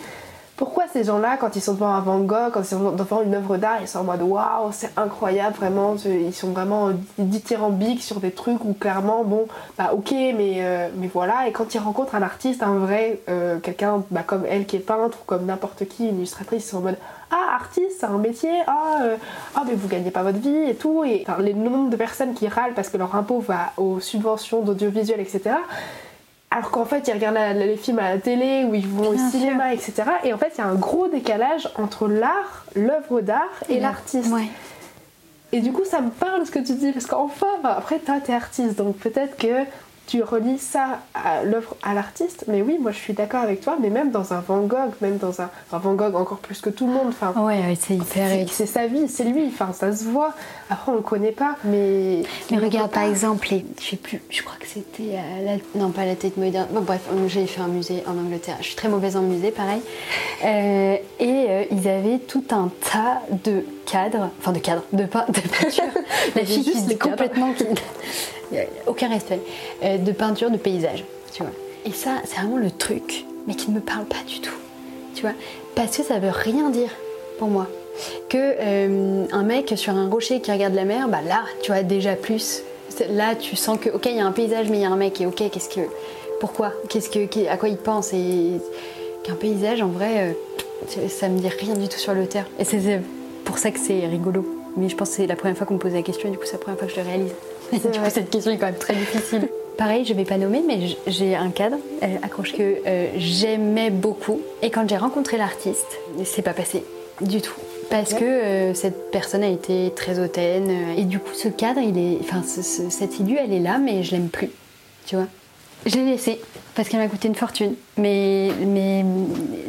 pourquoi ces gens-là, quand ils sont devant un Van Gogh, quand ils sont devant une œuvre d'art, ils sont en mode waouh, c'est incroyable, vraiment, ils sont vraiment dithyrambiques sur des trucs où clairement, bon, bah ok, mais, euh, mais voilà, et quand ils rencontrent un artiste, un vrai, euh, quelqu'un bah, comme elle qui est peintre ou comme n'importe qui, une illustratrice, ils sont en mode ah, artiste, c'est un métier, ah, euh, ah, mais vous gagnez pas votre vie et tout, et enfin, les nombres de personnes qui râlent parce que leur impôt va aux subventions d'audiovisuel, etc. Alors qu'en fait, ils regardent la- la- les films à la télé ou ils vont Bien au cinéma, etc. Et en fait, il y a un gros décalage entre l'art, l'œuvre d'art et l'artiste. Ouais. Et du coup, ça me parle ce que tu dis, parce qu'enfin, enfin, après, toi, t'es artiste, donc peut-être que tu relis ça à l'œuvre à l'artiste. Mais oui, moi, je suis d'accord avec toi, mais même dans un Van Gogh, même dans un, enfin, Van Gogh encore plus que tout le monde, enfin. Ouais, ouais, c'est hyper. C'est sa vie, c'est lui, enfin ça se voit. Après on le connaît pas, mais. Mais regarde par pas. exemple, les- je sais plus, je crois que c'était à la, non pas la Tate Modern, bon bref, euh, j'ai fait un musée en Angleterre, je suis très mauvaise en musée pareil, Euh, et euh, ils avaient tout un tas de cadres, enfin de cadres, de, pein- de peintures, la fille qui cadres. complètement, aucun respect, euh, de peinture de paysage, tu vois. Et ça, c'est vraiment le truc, mais qui ne me parle pas du tout, tu vois, parce que ça veut rien dire pour moi que euh, un mec sur un rocher qui regarde la mer, bah là, tu vois déjà plus. Là, tu sens que ok, il y a un paysage, mais il y a un mec. Et ok, qu'est-ce que, pourquoi, qu'est-ce que, à quoi il pense Et qu'un paysage, en vrai, euh, ça me dit rien du tout sur l'auteur. Et c'est c'est pour ça que c'est rigolo. Mais je pense que c'est la première fois qu'on me pose la question, et du coup, c'est la première fois que je le réalise. du coup, cette question est quand même très difficile. Pareil, je vais pas nommer, mais j'ai un cadre euh, accroché que euh, j'aimais beaucoup. Et quand j'ai rencontré l'artiste, c'est pas passé du tout. Parce que euh, cette personne a été très hautaine. euh, et du coup, ce cadre, il est, enfin, ce- ce- cette idée, elle est là, mais je l'aime plus. Tu vois Je l'ai laissée parce qu'elle m'a coûté une fortune. Mais, mais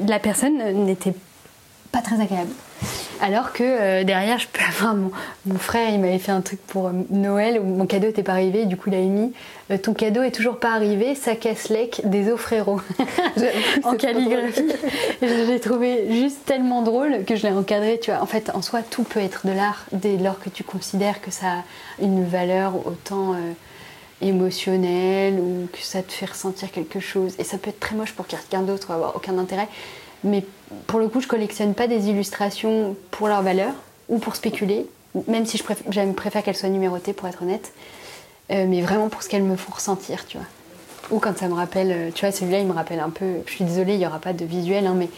la personne n'était pas très agréable. Alors que euh, derrière, je peux avoir mon, mon frère, il m'avait fait un truc pour euh, Noël où mon cadeau n'était pas arrivé. Du coup, il avait mis euh, Ton cadeau est toujours pas arrivé, ça casse lec des eaux frérot. en calligraphie. je l'ai trouvé juste tellement drôle que je l'ai encadré. Tu vois, en fait, en soi, tout peut être de l'art dès lors que tu considères que ça a une valeur autant émotionnelle ou que ça te fait ressentir quelque chose. Et ça peut être très moche pour quelqu'un d'autre, avoir aucun intérêt. Mais pour le coup, je collectionne pas des illustrations pour leur valeur ou pour spéculer, même si je préfère, qu'elles soient numérotées pour être honnête, Euh, mais vraiment pour ce qu'elles me font ressentir, tu vois. Ou quand ça me rappelle, euh, tu vois, celui-là, il me rappelle un peu. Je suis désolée, il n'y aura pas de visuel, hein, mais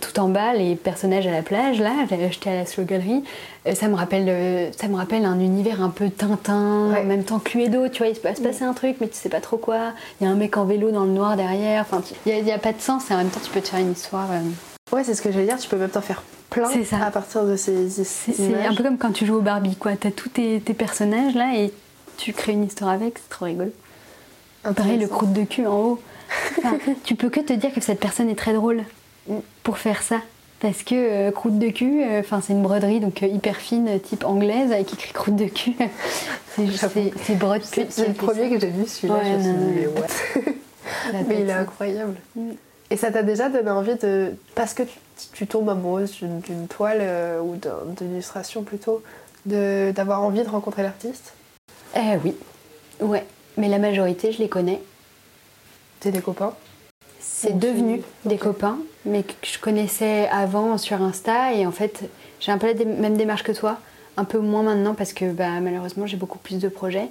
tout en bas, les personnages à la plage, là, je l'avais acheté à la Slow euh, ça me rappelle, euh, ça me rappelle un univers un peu Tintin, Ouais. en même temps Cluedo, tu vois, il se passe passer un truc, mais tu sais pas trop quoi. Il y a un mec en vélo dans le noir derrière. Enfin, il n'y a, pas de sens, et en même temps, tu peux te faire une histoire. euh, Ouais, c'est ce que j'allais dire, tu peux même t'en faire plein à partir de ces, ces C'est un peu comme quand tu joues au Barbie, quoi. T'as tous tes, tes personnages là et tu crées une histoire avec, c'est trop rigolo. Pareil, le croûte de cul en haut. Enfin, tu peux que te dire que cette personne est très drôle pour faire ça. Parce que euh, croûte de cul, euh, enfin c'est une broderie donc euh, hyper fine, type anglaise, avec écrit croûte de cul. c'est juste- c'est c'est Brod Pitt qui C'est le premier que j'ai vu celui-là, Ouais, je me suis dit, mais what il est incroyable. Mm. Et ça t'a déjà donné envie de. Parce que tu, tu tombes amoureuse d'une toile ou d'un- d'une illustration plutôt, de- d'avoir envie de rencontrer l'artiste? Eh oui, ouais. Mais la majorité, je les connais. T'es des copains? C'est devenu tu- des copains, mais que je connaissais avant sur Insta. Et en fait, j'ai un peu la même démarche que toi. Un peu moins maintenant parce que bah, malheureusement j'ai beaucoup plus de projets.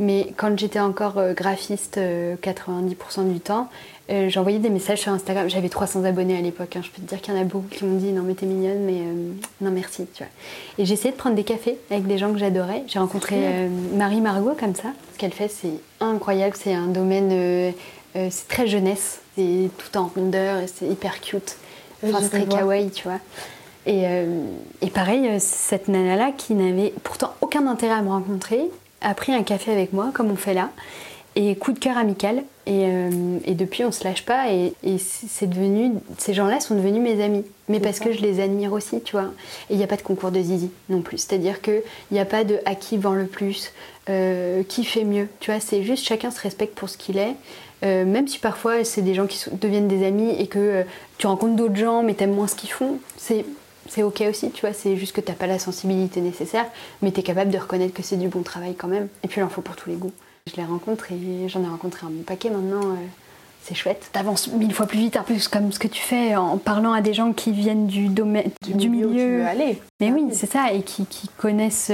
Mais quand j'étais encore euh, graphiste euh, 90% du temps, euh, j'envoyais des messages sur Instagram. J'avais 300 abonnés à l'époque. hein. Je peux te dire qu'il y en a beaucoup qui m'ont dit non mais t'es mignonne mais euh, non merci. Tu vois. Et j'essayais de prendre des cafés avec des gens que j'adorais. J'ai rencontré euh, Marie Margot comme ça. Ce qu'elle fait c'est incroyable. C'est un domaine, euh, euh, c'est très jeunesse. C'est tout en rondeur et c'est hyper cute. Enfin, c'est très kawaii, tu vois. Et, euh, et pareil, euh, cette nana-là, qui n'avait pourtant aucun intérêt à me rencontrer, a pris un café avec moi, comme on fait là, et coup de cœur amical. Et, euh, et depuis, on se lâche pas. Et, et c'est c'est devenu, ces gens-là sont devenus mes amis. Mais parce que je les admire aussi, tu vois. Et il n'y a pas de concours de zizi non plus. C'est-à-dire qu'il n'y a pas de à qui vend le plus, euh, qui fait mieux. Tu vois, c'est juste chacun se respecte pour ce qu'il est. Euh, même si parfois c'est des gens qui sont- deviennent des amis et que euh, tu rencontres d'autres gens mais t'aimes moins ce qu'ils font, c'est c'est ok aussi, tu vois, c'est juste que t'as pas la sensibilité nécessaire, mais t'es capable de reconnaître que c'est du bon travail quand même. Et puis il en faut pour tous les goûts. Je les rencontre et j'en ai rencontré un bon paquet maintenant. euh, c'est chouette. T'avances mille fois plus vite, un peu comme ce que tu fais en parlant à des gens qui viennent du domaine, du, où milieu. tu veux aller. Mais oui, Rapide. c'est ça, et qui, qui connaissent,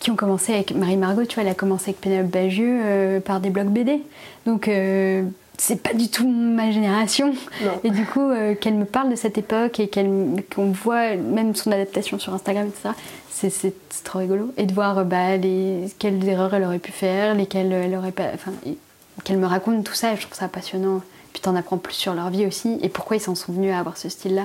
qui ont commencé avec Marie Margot, tu vois, elle a commencé avec Pénélope Bagieux euh, par des blogs BD. Donc, euh, c'est pas du tout ma génération. Non. Et du coup, euh, qu'elle me parle de cette époque et qu'elle- qu'on voit même son adaptation sur Instagram, etc., c'est, c'est- c'est trop rigolo. Et de voir euh, bah, les, quelles erreurs elle aurait pu faire, lesquelles elle aurait pas. Enfin, qu'elle me raconte tout ça, je trouve ça passionnant. Puis t'en apprends plus sur leur vie aussi et pourquoi ils s'en sont venus à avoir ce style-là.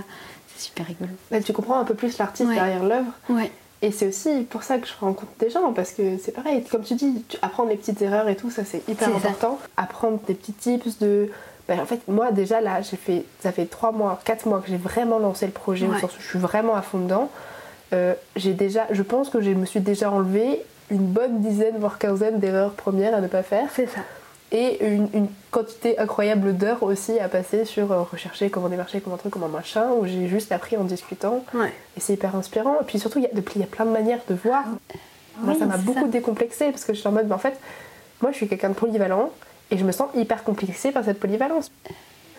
C'est super rigolo. Bah, tu comprends un peu plus l'artiste Ouais. derrière l'œuvre. Ouais. Et c'est aussi pour ça que je rencontre des gens, parce que c'est pareil, comme tu dis, tu apprends des petites erreurs et tout, ça c'est hyper ça. important. Apprendre des petits tips de. ben, en fait, moi déjà là, j'ai fait, ça fait 3 mois, 4 mois que j'ai vraiment lancé le projet, au sens où je suis vraiment à fond dedans. Euh, j'ai déjà, je pense que je me suis déjà enlevé une bonne dizaine, voire quinzaine d'erreurs premières à ne pas faire. C'est ça. Et une, une quantité incroyable d'heures aussi à passer sur euh, rechercher comment démarcher, comment truc, comment machin, où j'ai juste appris en discutant. Ouais. Et c'est hyper inspirant. Et puis surtout, il y, a, il y a plein de manières de voir. Moi, ça m'a beaucoup décomplexé parce que je suis en mode, mais en fait, moi, je suis quelqu'un de polyvalent et je me sens hyper complexée par cette polyvalence.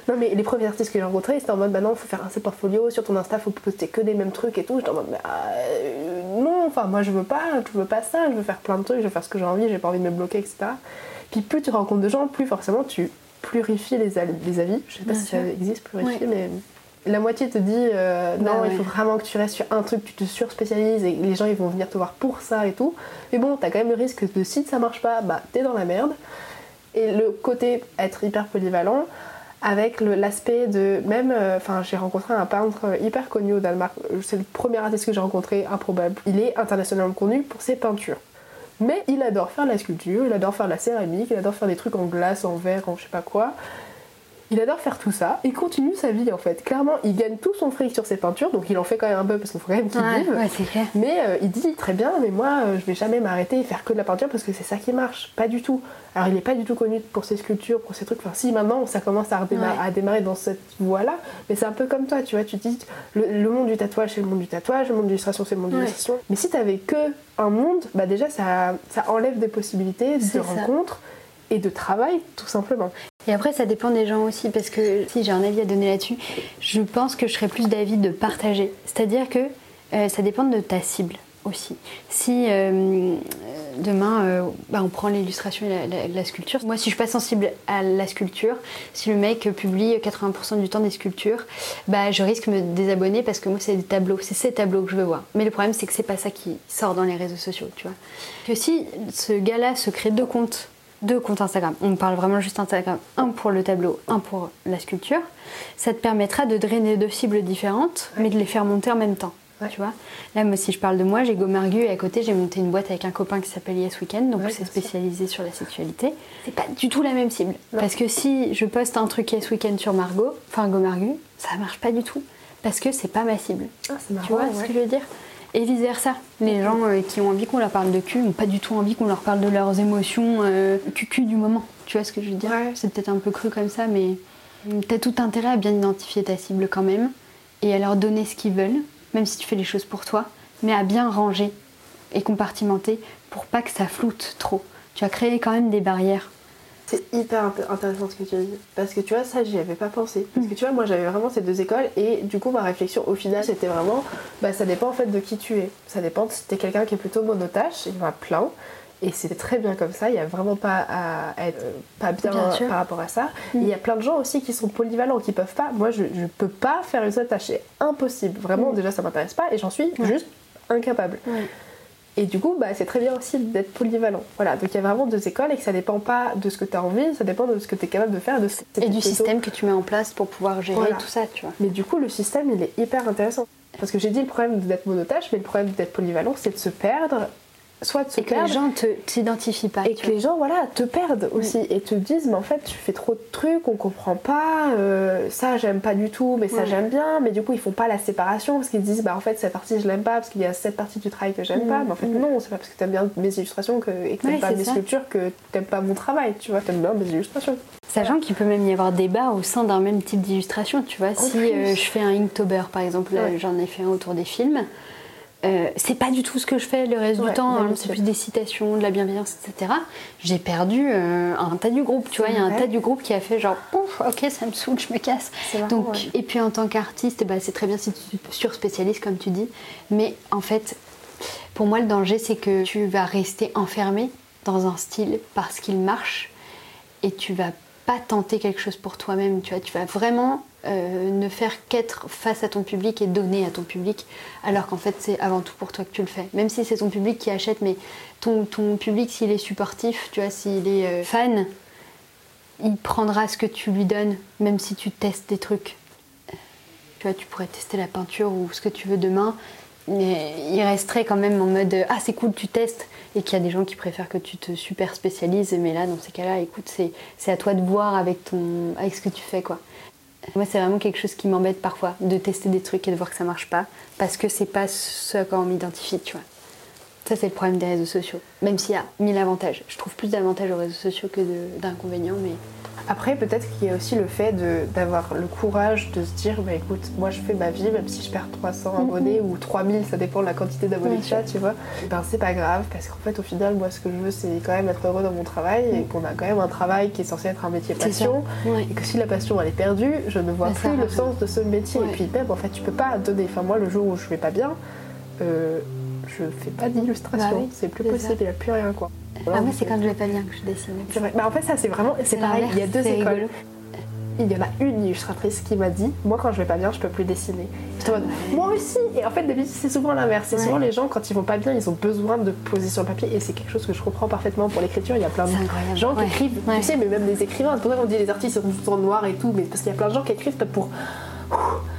Non, mais les premiers artistes que j'ai rencontrés, c'était en mode, bah non, faut faire un portfolio, sur ton Insta, faut poster que des mêmes trucs et tout. J'étais en mode, bah euh, non, enfin, moi, je veux pas, je veux pas ça, je veux faire plein de trucs, je veux faire ce que j'ai envie, j'ai pas envie de me bloquer, etc. Puis plus tu rencontres de gens, plus forcément tu plurifies les, avis. Je sais pas Bien si ça existe, plurifier, Ouais. mais la moitié te dit euh, non, Bah il faut ouais. vraiment que tu restes sur un truc, tu te surspécialises et les gens ils vont venir te voir pour ça et tout. Mais bon, t'as quand même le risque de si ça marche pas, bah t'es dans la merde. Et le côté être hyper polyvalent, avec l'aspect de même, euh, enfin j'ai rencontré un peintre hyper connu au Danemark, Euh, c'est le premier artiste que j'ai rencontré, improbable. Il est internationalement connu pour ses peintures. Mais il adore faire la sculpture, il adore faire la céramique, il adore faire des trucs en glace, en verre, en je sais pas quoi. Il adore faire tout ça, il continue sa vie en fait. Clairement, il gagne tout son fric sur ses peintures, donc il en fait quand même un peu parce qu'il faut quand même qu'il Ouais, vive. ouais, c'est clair. Mais euh, il dit très bien, mais moi euh, je vais jamais m'arrêter et faire que de la peinture parce que c'est ça qui marche. Pas du tout. Alors il est pas du tout connu pour ses sculptures, pour ses trucs. Enfin, si maintenant ça commence à, redéma- Ouais. à démarrer dans cette voie-là, mais c'est un peu comme toi, tu vois. Tu dis le, le monde du tatouage c'est le monde du tatouage, le monde de l'illustration c'est le monde de l'illustration. Mais si t'avais que un monde, bah déjà ça, ça enlève des possibilités de ça. rencontres et de travail tout simplement. Et après, ça dépend des gens aussi, parce que si j'ai un avis à donner là-dessus, je pense que je serais plus d'avis de partager. C'est-à-dire que euh, ça dépend de ta cible aussi. Si euh, demain, euh, bah, on prend l'illustration et la, la- sculpture, moi, si je suis pas sensible à la sculpture, si le mec publie 80% du temps des sculptures, bah, je risque de me désabonner parce que moi, c'est des tableaux, c'est ces tableaux que je veux voir. Mais le problème, c'est que c'est pas ça qui sort dans les réseaux sociaux, tu vois. Que si ce gars-là se crée deux comptes deux comptes Instagram. On parle vraiment juste Instagram, un pour le tableau, un pour la sculpture. Ça te permettra de drainer deux cibles différentes, mais de les faire monter en même temps. Ouais. Tu vois Là, moi, si je parle de moi, j'ai Gomargu et à côté, j'ai monté une boîte avec un copain qui s'appelle Yes Weekend, donc Ouais, c'est sûr. spécialisé sur la sexualité. C'est pas du tout la même cible. Non. Parce que si je poste un truc Yes Weekend sur Margot, enfin Gomargu, ça marche pas du tout. parce que c'est pas ma cible. Ah, Tu vois ce que je veux dire? Et vice versa. Les gens euh, qui ont envie qu'on leur parle de cul n'ont pas du tout envie qu'on leur parle de leurs émotions euh, cucu du moment. Tu vois ce que je veux dire Ouais. C'est peut-être un peu cru comme ça, mais t'as tout intérêt à bien identifier ta cible quand même et à leur donner ce qu'ils veulent, même si tu fais les choses pour toi, mais à bien ranger et compartimenter pour pas que ça floute trop. Tu as créé quand même des barrières. C'est hyper int- intéressant ce que tu dis. Parce que tu vois, ça, j'y avais pas pensé. Parce que tu vois, moi, j'avais vraiment ces deux écoles. Et du coup, ma réflexion, au final, c'était vraiment bah, ça dépend en fait de qui tu es. Ça dépend si t'es quelqu'un qui est plutôt monotâche. Il y en a plein. Et c'était très bien comme ça. Il n'y a vraiment pas à être euh, pas bien, par rapport à ça. Et Il y a plein de gens aussi qui sont polyvalents, qui peuvent pas. Moi, je, je peux pas faire une seule tâche. C'est impossible. Vraiment, déjà, ça m'intéresse pas. Et j'en suis juste incapable. Et du coup, bah, c'est très bien aussi d'être polyvalent. Voilà, donc il y a vraiment deux écoles et que ça dépend pas de ce que tu as envie, ça dépend de ce que tu es capable de faire. De Et du système que tu mets en place pour pouvoir gérer Voilà. tout ça, tu vois. Mais du coup, le système, il est hyper intéressant. Parce que j'ai dit le problème d'être monotâche, mais le problème d'être polyvalent, c'est de se perdre. Soit de se Et que les gens te t'identifient pas. Et que vois. les gens, voilà, te perdent aussi et te disent, mais en fait, tu fais trop de trucs, on comprend pas, euh, ça j'aime pas du tout, mais ça Ouais. j'aime bien, mais du coup, ils font pas la séparation parce qu'ils disent, bah en fait, cette partie je l'aime pas parce qu'il y a cette partie du travail que j'aime Mm. pas, mais en fait, Mm. non, c'est pas parce que t'aimes bien mes illustrations que, et que t'aimes Ouais, pas mes ça. sculptures que t'aimes pas mon travail, tu vois, t'aimes bien mes illustrations. Sachant qu'il peut même y avoir débat au sein d'un même type d'illustration, tu vois. si euh, je fais un Inktober, par exemple, Ouais. j'en ai fait un autour des films, euh, c'est pas du tout ce que je fais le reste Ouais, du temps, hein, c'est plus des citations, de la bienveillance, etc. J'ai perdu euh, un tas du groupe, tu vois. Il y a un tas du groupe qui a fait genre, Pouf, ok, ça me saoule, je me casse. Marrant, Donc, ouais. Et puis en tant qu'artiste, bah, c'est très bien si tu surspécialises, comme tu dis. Mais en fait, pour moi, le danger, c'est que tu vas rester enfermé dans un style parce qu'il marche et tu vas pas tenter quelque chose pour toi-même. Tu vois, tu vas vraiment euh, ne faire qu'être face à ton public et donner à ton public, alors qu'en fait, c'est avant tout pour toi que tu le fais. Même si c'est ton public qui achète, mais ton, public, s'il est supportif, tu vois, s'il est euh, fan, il prendra ce que tu lui donnes, même si tu testes des trucs. Tu vois, tu pourrais tester la peinture ou ce que tu veux demain, mais il resterait quand même en mode ah c'est cool, tu testes, et qu'il y a des gens qui préfèrent que tu te super spécialises. Mais là, dans ces cas-là, écoute, c'est à toi de voir avec ton avec ce que tu fais quoi. Moi, c'est vraiment quelque chose qui m'embête parfois de tester des trucs et de voir que ça marche pas, parce que c'est pas ce à quoi on m'identifie, tu vois. Ça, c'est le problème des réseaux sociaux. Même s'il y a mille avantages. Je trouve plus d'avantages aux réseaux sociaux que d'inconvénients, mais Après, peut-être qu'il y a aussi le fait d'avoir le courage de se dire, bah écoute, moi je fais ma vie, même si je perds 300 abonnés ou 3000, ça dépend de la quantité d'abonnés que tu as, tu vois. Ben c'est pas grave, parce qu'en fait, au final, moi ce que je veux, c'est quand même être heureux dans mon travail et qu'on a quand même un travail qui est censé être un métier passion. Et que si la passion elle est perdue, je ne vois plus le sens de ce métier. Et puis même, en fait, tu peux pas donner. Enfin, moi, le jour où je vais pas bien, euh, je fais pas d'illustration. Bah oui, c'est plus possible, il n'y a plus rien, quoi. Ah, moi, c'est quand je vais pas bien que je dessine. c'est vrai. Bah, en fait, ça, c'est vraiment. C'est pareil, il y a deux écoles. rigolo. Il y en a une illustratrice qui m'a dit Moi, quand je vais pas bien, je peux plus dessiner. En Moi aussi Et en fait, d'habitude, c'est souvent l'inverse. C'est Ouais. souvent les gens, quand ils vont pas bien, ils ont besoin de poser sur le papier. Et c'est quelque chose que je comprends parfaitement pour l'écriture. Il y a plein de gens qui écrivent, tu sais, mais même des écrivains. C'est pour ça qu'on dit les artistes sont tout temps noirs et tout. Mais parce qu'il y a plein de gens qui écrivent pour.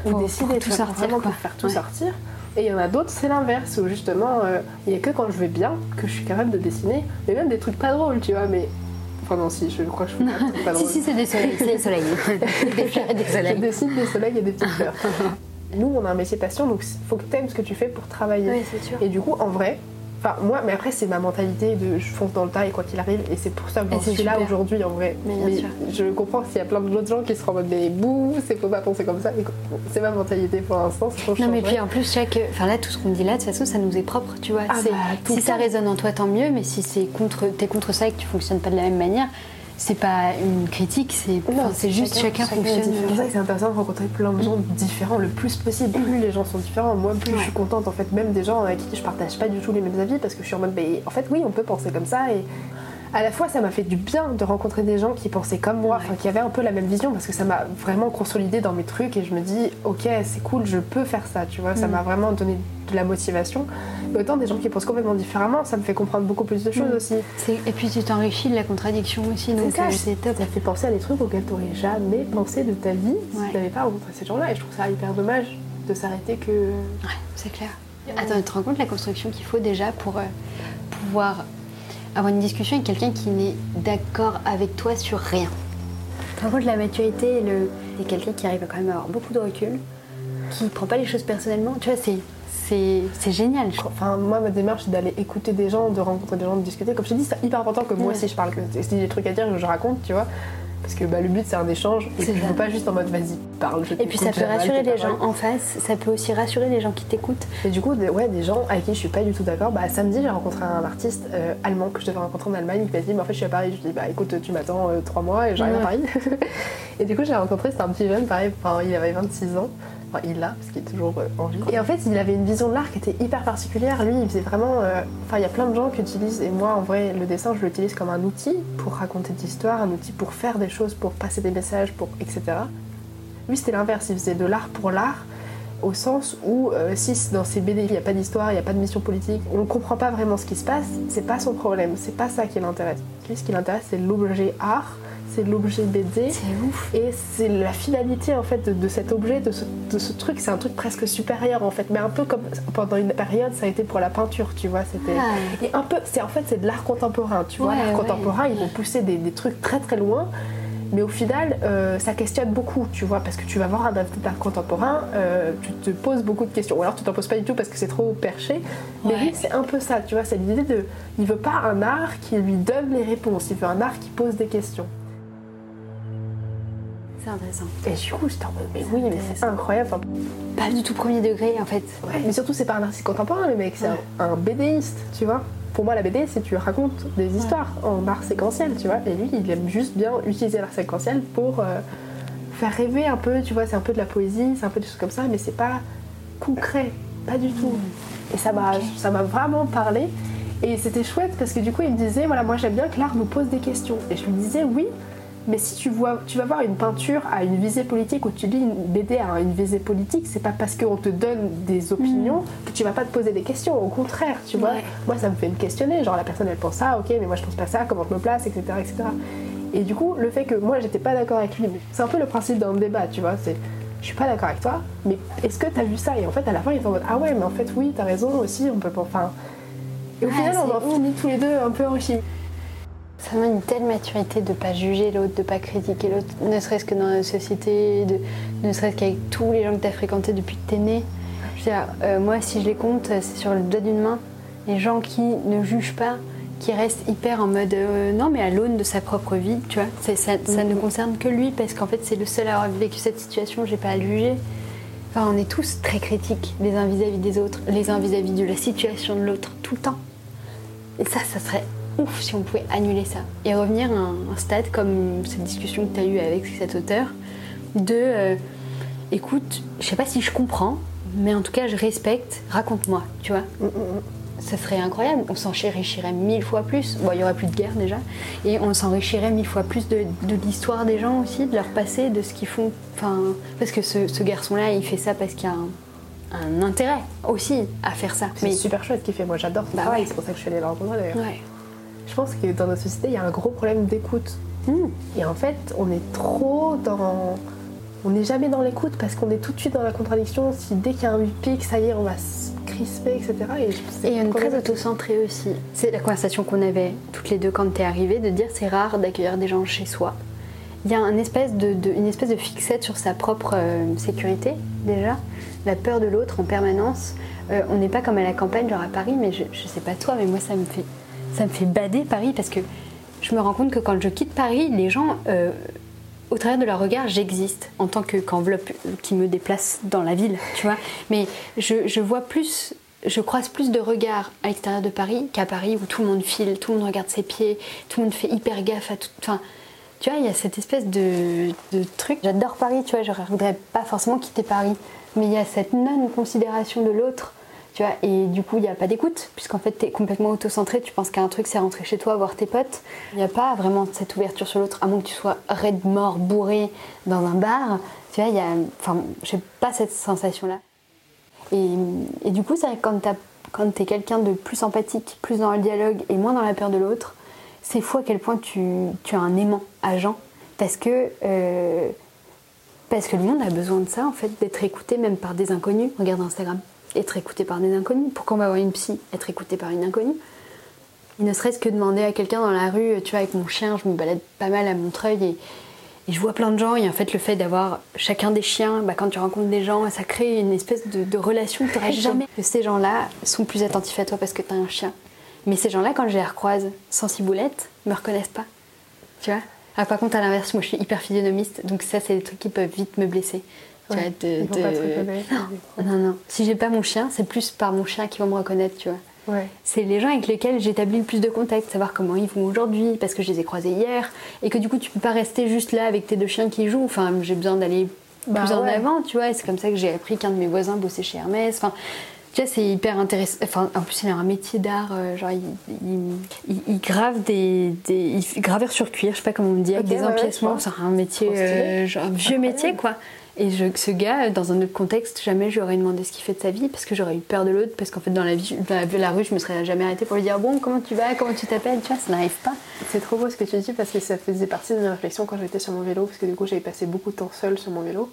Ou Pour- décider, pour tu tout vois, sortir, vraiment quoi. pour faire tout sortir. Et il y en a d'autres, c'est l'inverse, où justement, euh, il y a que quand je vais bien que je suis capable de dessiner, mais même des trucs pas drôles, tu vois. Mais. Enfin, non, si, je crois que je fais pas pas Si, si, c'est des soleils. C'est des soleils. des fleurs et des Je dessine des soleils et des petites fleurs. Nous, on a un métier passion, donc il faut que tu aimes ce que tu fais pour travailler. Oui, c'est sûr. Et du coup, en vrai, enfin moi, mais après c'est ma mentalité de je fonce dans le tas et quoi qu'il arrive, et c'est pour ça que j'en suis là aujourd'hui en vrai. Mais je comprends qu'il y a plein d'autres gens qui seront en mode mais bouh, c'est faut pas penser comme ça. Mais c'est ma mentalité pour l'instant. Non mais puis en plus chaque, enfin là tout ce qu'on dit là de toute façon ça nous est propre, tu vois. Ah bah, si ça résonne en toi tant mieux, mais si c'est contre, t'es contre ça et que tu fonctionnes pas de la même manière, c'est pas une critique, c'est, juste chacun, fonctionne. C'est pour ça que c'est intéressant de rencontrer plein de gens différents le plus possible. Plus les gens sont différents, moi plus je suis contente en fait, même des gens avec qui je partage pas du tout les mêmes avis parce que je suis en mode, mais en fait oui, on peut penser comme ça et à la fois ça m'a fait du bien de rencontrer des gens qui pensaient comme moi, qui avaient un peu la même vision parce que ça m'a vraiment consolidé dans mes trucs et je me dis, ok, c'est cool, je peux faire ça, tu vois, ça Mm. m'a vraiment donné de la motivation. Mais autant des gens qui pensent complètement différemment, ça me fait comprendre beaucoup plus de choses Mm. aussi. Et puis tu t'enrichis de la contradiction aussi, donc C'est euh, top. Ça fait penser à des trucs auxquels tu n'aurais jamais pensé de ta vie si Ouais. tu n'avais pas rencontré ces gens-là. Et je trouve ça hyper dommage de s'arrêter que. Ouais, c'est clair. Attends, tu te rends compte la construction qu'il faut déjà pour euh, pouvoir avoir une discussion avec quelqu'un qui n'est d'accord avec toi sur rien rends compte la maturité et le... T'es quelqu'un qui arrive à quand même avoir beaucoup de recul qui prend pas les choses personnellement. Tu vois, c'est c'est c'est génial. je. Enfin, moi, ma démarche, c'est d'aller écouter des gens, de rencontrer des gens, de discuter. Comme je te dis, c'est hyper important que moi Ouais. aussi je parle, que si j'ai des trucs à dire, je raconte, tu vois. Parce que bah, le but, c'est un échange. Et puis, je pas juste en mode vas-y, parle. je Et puis ça peut rassurer les gens en face, ça peut aussi rassurer les gens qui t'écoutent. Et du coup, des, ouais, des gens avec qui je suis pas du tout d'accord. Bah, samedi, j'ai rencontré un artiste euh, allemand que je devais rencontrer en Allemagne. Il m'a dit, mais en fait, je suis à Paris. Je lui ai dit, bah écoute, tu m'attends euh, trois mois et j'arrive Ouais. à Paris. et du coup, j'ai rencontré, c'était un petit jeune, pareil, enfin, il avait 26 ans. Il l'a, parce qu'il est toujours euh, en vie. Et en fait, il avait une vision de l'art qui était hyper particulière. Lui, il faisait vraiment. euh, Enfin, il y a plein de gens qui utilisent, et moi, en vrai, le dessin, je l'utilise comme un outil pour raconter des histoires, un outil pour faire des choses, pour passer des messages, pour etc. Lui, c'était l'inverse. Il faisait de l'art pour l'art au sens où euh, si dans ses BD il n'y a pas d'histoire, il n'y a pas de mission politique, on ne comprend pas vraiment ce qui se passe, c'est pas son problème, c'est pas ça qui l'intéresse. Lui, ce qui l'intéresse, c'est l'objet art, c'est l'objet BD. C'est ouf. Et c'est la finalité en fait de, de cet objet, de ce, de ce truc, c'est un truc presque supérieur en fait, mais un peu comme pendant une période ça a été pour la peinture, tu vois, c'était Ah. et un peu, c'est en fait c'est de l'art contemporain, tu vois, Ouais, l'art contemporain ils vont pousser des, des trucs très très loin, mais au final euh, ça questionne beaucoup, tu vois, parce que tu vas voir un art contemporain, euh, tu te poses beaucoup de questions, ou alors tu t'en poses pas du tout parce que c'est trop perché, mais Ouais. lui c'est un peu ça, tu vois, c'est l'idée de, il veut pas un art qui lui donne les réponses, il veut un art qui pose des questions. C'est intéressant. Et du coup j'étais en mode, mais oui, mais c'est incroyable, Enfin, Pas du tout premier degré en fait. Ouais, mais surtout, c'est pas un artiste contemporain, le mec, c'est un, un BDiste, tu vois. Pour moi, la BD, c'est tu racontes des histoires en art séquentiel, tu vois. Et lui, il aime juste bien utiliser l'art séquentiel pour euh, faire rêver un peu, tu vois. C'est un peu de la poésie, c'est un peu des choses comme ça, mais c'est pas concret, pas du tout. Et ça m'a, ça m'a vraiment parlé. Et c'était chouette parce que du coup, il me disait, voilà, moi j'aime bien que l'art nous pose des questions. Et je lui disais, oui, mais si tu vois, tu vas voir une peinture à une visée politique ou tu lis une BD à une visée politique, c'est pas parce qu'on te donne des opinions que tu vas pas te poser des questions. Au contraire, tu vois. Ouais. Moi, ça me fait me questionner. Genre, la personne, elle pense ça, ok, mais moi, je pense pas ça, comment je me place, etc., etc. Et du coup, le fait que moi, j'étais pas d'accord avec lui, c'est un peu le principe d'un débat, tu vois. C'est, je suis pas d'accord avec toi, mais est-ce que t'as vu ça? Et en fait, à la fin, il est en mode, ah ouais, mais en fait, oui, t'as raison aussi, on peut pas. Enfin. Et au final, on en finit tous les deux un peu enrichis. Ça demande une telle maturité de pas juger l'autre, de pas critiquer l'autre, ne serait-ce que dans la société, de, ne serait-ce qu'avec tous les gens que tu as fréquentés depuis que tu es né. Dire, euh, moi, si je les compte, c'est sur le doigt d'une main. Les gens qui ne jugent pas, qui restent hyper en mode euh, non, mais à l'aune de sa propre vie, tu vois. Ça, ça ne concerne que lui parce qu'en fait, c'est le seul à avoir vécu cette situation, j'ai pas à le juger. Enfin, on est tous très critiques les uns vis-à-vis des autres, les uns vis-à-vis de la situation de l'autre, tout le temps. Et ça, ça serait ouf si on pouvait annuler ça et revenir à un, un stade comme cette discussion que tu as eue avec cet auteur de euh, écoute, je sais pas si je comprends, mais en tout cas, je respecte, raconte-moi, tu vois. Ça serait incroyable, on s'enrichirait mille fois plus. Bon, il y aurait plus de guerre déjà, et on s'enrichirait mille fois plus de, de l'histoire des gens aussi, de leur passé, de ce qu'ils font. Enfin, parce que ce, ce garçon-là, il fait ça parce qu'il y a un, un intérêt aussi à faire ça. C'est super chouette ce qu'il fait. Moi, j'adore Bah ouais. C'est pour ça que je suis allée le rencontrer d'ailleurs. ouais. Je pense que dans notre société, il y a un gros problème d'écoute. Hmm. Et en fait, on est trop dans. On n'est jamais dans l'écoute parce qu'on est tout de suite dans la contradiction. Si dès qu'il y a un pic, ça y est, on va se crisper, etc. Et, Et on est très auto-centré aussi. C'est la conversation qu'on avait toutes les deux quand t'es arrivée, de dire c'est rare d'accueillir des gens chez soi. Il y a un espèce de, de- une espèce de fixette sur sa propre euh, sécurité, déjà. La peur de l'autre en permanence. Euh, on n'est pas comme à la campagne, genre à Paris, mais je, je sais pas toi, mais moi ça me fait, ça me fait bader Paris parce que je me rends compte que quand je quitte Paris, les gens, euh, au travers de leur regard, j'existe en tant que- qu'enveloppe qui me déplace dans la ville, tu vois. Mais je, vois plus, je croise plus de regards à l'extérieur de Paris qu'à Paris où tout le monde file, tout le monde regarde ses pieds, tout le monde fait hyper gaffe à tout. Enfin, tu vois, il y a cette espèce de, truc. J'adore Paris, tu vois, je voudrais pas forcément quitter Paris. Mais il y a cette non-considération de l'autre, tu vois, et du coup, il n'y a pas d'écoute, puisqu'en fait, tu es complètement auto-centré, tu penses qu'un truc, c'est rentrer chez toi, voir tes potes. Il n'y a pas vraiment cette ouverture sur l'autre, à moins que tu sois raide mort, bourré dans un bar. Tu vois, il y a. Enfin, j'ai pas cette sensation-là. Et, et du coup, c'est vrai que quand, t'as- quand tu es quelqu'un de plus empathique, plus dans le dialogue et moins dans la peur de l'autre, c'est fou à quel point tu, tu as un aimant à Jean. Parce que, euh, parce que le monde a besoin de ça, en fait, d'être écouté même par des inconnus. Regarde Instagram, être écouté par des inconnus. Pourquoi on va voir une psy, être écouté par une inconnue? Ne serait-ce que demander à quelqu'un dans la rue, tu vois, avec mon chien, je me balade pas mal à Montreuil et, Et je vois plein de gens, et en fait, le fait d'avoir chacun des chiens, bah, quand tu rencontres des gens, ça crée une espèce de, de relation que tu n'aurais jamais. Que ces gens-là sont plus attentifs à toi parce que tu as un chien. Mais ces gens-là, quand je les recroise sans ciboulette, me reconnaissent pas. Tu vois? Ah, Par contre, à l'inverse, moi je suis hyper physionomiste, donc ça, c'est des trucs qui peuvent vite me blesser. Tu Ouais, vois, de- de- pas te. Non, non. Si j'ai pas mon chien, c'est plus par mon chien qu'ils vont me reconnaître, tu vois. Ouais. C'est les gens avec lesquels j'établis le plus de contact, savoir comment ils vont aujourd'hui, parce que je les ai croisés hier, et que du coup tu peux pas rester juste là avec tes deux chiens qui jouent. Enfin, j'ai besoin d'aller Bah plus en avant, tu vois. Et c'est comme ça que j'ai appris qu'un de mes voisins bossait chez Hermès. Enfin, tu vois, c'est hyper intéressant. Enfin, en plus, il a un métier d'art, euh, genre il, il- grave des, des il gravure sur cuir, je sais pas comment on me dit, avec des ouais, empiècements. C'est un métier, euh, genre un vieux métier, quoi. Et je, ce gars, dans un autre contexte, jamais je lui aurais demandé ce qu'il fait de sa vie parce que j'aurais eu peur de l'autre. Parce qu'en fait, dans la, vie, dans la, rue, je me serais jamais arrêtée pour lui dire Bon, comment tu vas Comment tu t'appelles Tu vois, ça n'arrive pas. C'est trop beau ce que tu dis parce que ça faisait partie de mes réflexions quand j'étais sur mon vélo, parce que du coup j'avais passé beaucoup de temps seule sur mon vélo.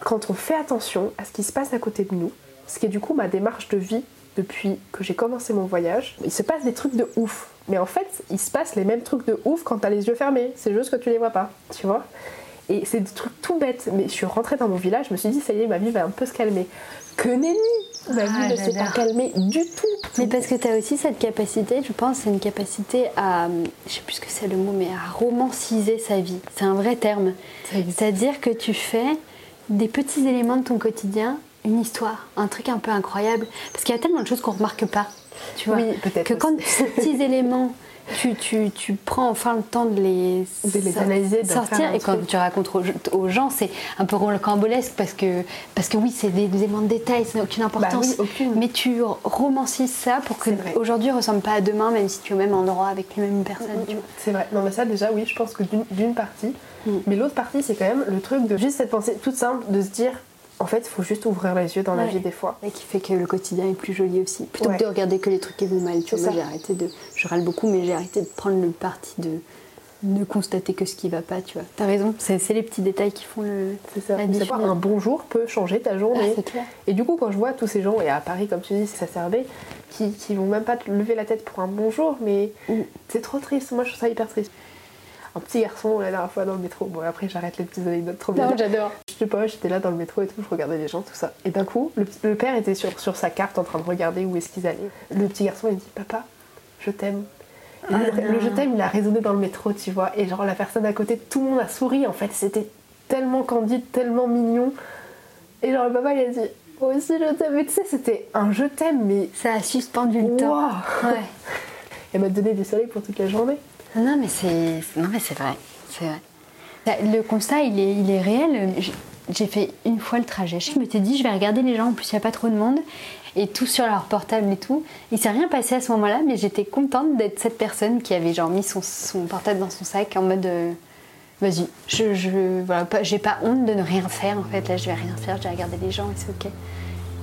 Quand on fait attention à ce qui se passe à côté de nous, ce qui est du coup ma démarche de vie depuis que j'ai commencé mon voyage, il se passe des trucs de ouf. Mais en fait, il se passe les mêmes trucs de ouf quand t'as les yeux fermés. C'est juste que tu les vois pas, tu vois. Et c'est des trucs tout bêtes. Mais je suis rentrée dans mon village, je me suis dit, ça y est, ma vie va un peu se calmer. Que nenni Ma vie Ah, ne s'est pas calmée du tout. Mais parce que tu as aussi cette capacité, je pense, c'est une capacité à, je sais plus ce que c'est le mot, mais à romanciser sa vie. C'est un vrai terme. C'est-à-dire que tu fais des petits éléments de ton quotidien une histoire, un truc un peu incroyable. Parce qu'il y a tellement de choses qu'on remarque pas. Tu vois Oui, Que quand aussi. ces petits éléments, tu, tu, tu prends enfin le temps de les, De les analyser, d'en sortir. Et quand tu racontes aux, aux gens, c'est un peu rocambolesque parce que, parce que oui, c'est des, des éléments de détail, ça n'a aucune importance. oui, aucune. Mais tu romancises ça pour que aujourd'hui ressemble pas à demain, même si tu es au même endroit avec les mêmes personnes. tu vois. C'est vrai. Non, mais ça, déjà, oui, je pense que d'une- d'une partie. Mm. Mais l'autre partie, c'est quand même le truc de juste cette pensée toute simple de se dire en fait, il faut juste ouvrir les yeux dans la vie des fois. Et qui fait que le quotidien est plus joli aussi. Plutôt Ouais. que de regarder que les trucs qui vont mal. Tu vois, j'ai arrêté de. Je râle beaucoup, mais j'ai arrêté de prendre le parti de ne constater que ce qui va pas, tu vois. T'as raison, c'est les petits détails qui font le. C'est ça. Savoir, un bonjour peut changer ta Ah, journée. c'est clair. et du coup, quand je vois tous ces gens, et à Paris, comme tu dis, c'est ça servait, qui, qui vont même pas te lever la tête pour un bonjour, mais Mm. c'est trop triste. Moi, je trouve ça hyper triste. Un petit garçon, la dernière fois dans le métro, bon, après, j'arrête les petites anecdotes trop bien. j'adore. Je sais pas, j'étais là dans le métro et tout, je regardais les gens, tout ça. Et d'un coup, le, le père était sur, sur sa carte en train de regarder où est-ce qu'ils allaient. Le petit garçon, il me dit Papa, je t'aime. Et Ah le, le je t'aime, il a résonné dans le métro, tu vois. Et genre, la personne à côté, tout le monde a souri en fait. C'était tellement candide, tellement mignon. Et genre, le papa, il a dit Moi aussi, je t'aime. Mais tu sais, c'était un je t'aime, mais. Ça a suspendu le temps. Ouais. Elle m'a donné du soleil pour toute la journée. Non mais c'est non mais c'est vrai, c'est vrai. Bah, Le constat il est, réel. J'ai- fait une fois le trajet. Je m'étais dit je vais regarder les gens. En plus il n'y a pas trop de monde et tout sur leur portable et tout. Il s'est rien passé à ce moment-là, mais j'étais contente d'être cette personne qui avait genre mis son, portable dans son sac en mode euh, vas-y. Je, voilà pas, j'ai pas honte de ne rien faire en fait. Là je vais rien faire. Je vais regarder les gens et c'est ok.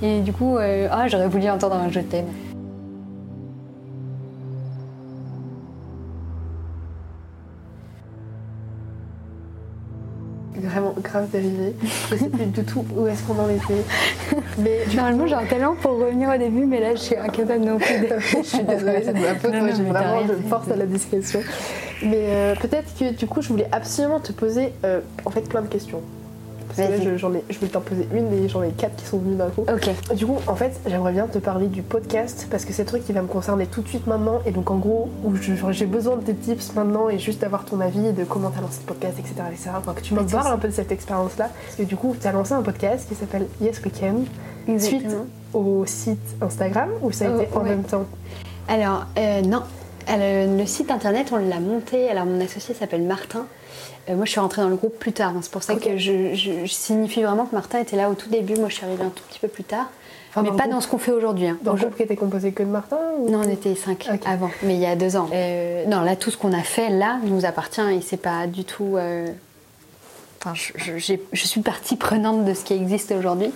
Et du coup euh, ah j'aurais voulu entendre un je t'aime. Vraiment grave dérivé. Je sais plus du tout où est-ce qu'on en était. Mais Normalement j'ai un talent pour revenir au début, mais là je suis incapable non plus. je suis désolée, c'est de ma faute. Moi, vraiment de c'est- force à la discrétion. Mais euh, peut-être que du coup, je voulais absolument te poser euh, en fait plein de questions. Parce que là, Vas-y. je- j'en ai, je voulais t'en poser une, mais j'en ai quatre qui sont venues d'un coup. Ok. Du coup, en fait, j'aimerais bien te parler du podcast parce que c'est un truc qui va me concerner tout de suite maintenant. Et donc, en gros, où j'ai besoin de tes tips maintenant et juste d'avoir ton avis de comment t'as lancé le podcast, etc. etc. Enfin, que tu me Pas de parles un peu de cette expérience-là. Parce que du coup, tu as lancé un podcast qui s'appelle Yes Weekend suite au site Instagram ou ça a Oh, été en ouais. même temps? Alors, euh, non. Alors, le site internet, on l'a monté. Alors, mon associé s'appelle Martin. Euh, moi, je suis rentrée dans le groupe plus tard. hein. C'est pour ça que je, je- je signifie vraiment que Martin était là au tout début. Moi, je suis arrivée un tout petit peu plus tard. Enfin, mais pas groupe- dans ce qu'on fait aujourd'hui. hein. Dans le groupe qui était composé que de Martin ou- Non, on était cinq avant, mais il y a deux ans. Euh, non, là, tout ce qu'on a fait là nous appartient et c'est pas du tout. euh, Enfin, je, je- j'ai- je suis partie prenante de ce qui existe aujourd'hui.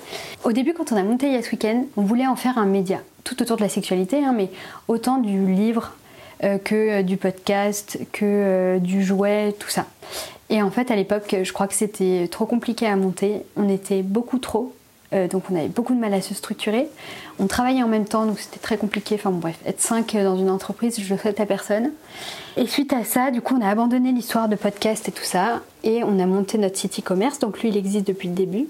Au début, quand on a monté Yes Weekend, on voulait en faire un média, tout autour de la sexualité, hein, mais autant du livre que euh, du podcast, que euh, du jouet, tout ça. Et en fait, à l'époque, je crois que c'était trop compliqué à monter. On était beaucoup trop. Euh, donc on avait beaucoup de mal à se structurer. On travaillait en même temps, donc c'était très compliqué. Enfin bon, bref, être cinq dans une entreprise, je le souhaite à personne. Et suite à ça, du coup, on a abandonné l'histoire de podcast et tout ça, et on a monté notre site e-commerce. Donc lui, il existe depuis le début.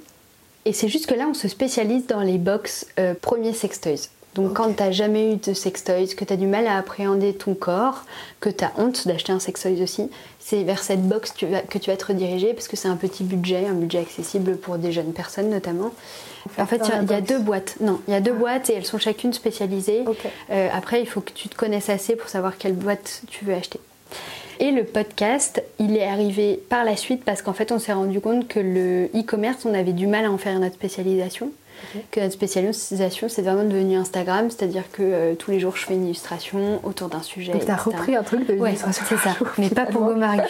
Et c'est juste que là, on se spécialise dans les box euh, premiers sextoys. Donc quand t'as jamais eu de sextoys, que t'as du mal à appréhender ton corps, que t'as honte d'acheter un sextoys aussi, c'est vers cette box que tu vas, que tu vas te rediriger parce que c'est un petit budget, un budget accessible pour des jeunes personnes notamment. En fait, il y a- il y, a deux boîtes. Non, il y a deux boîtes et elles sont chacune spécialisées. Euh, après, il faut que tu te connaisses assez pour savoir quelle boîte tu veux acheter. Et le podcast, il est arrivé par la suite parce qu'en fait, on s'est rendu compte que le e-commerce, on avait du mal à en faire notre spécialisation. Que notre spécialisation, c'est vraiment devenu Instagram, c'est-à-dire que euh, tous les jours, je fais une illustration autour d'un sujet. Donc t'as repris un truc de Ouais, c'est ça, mais pas pour Gomargu.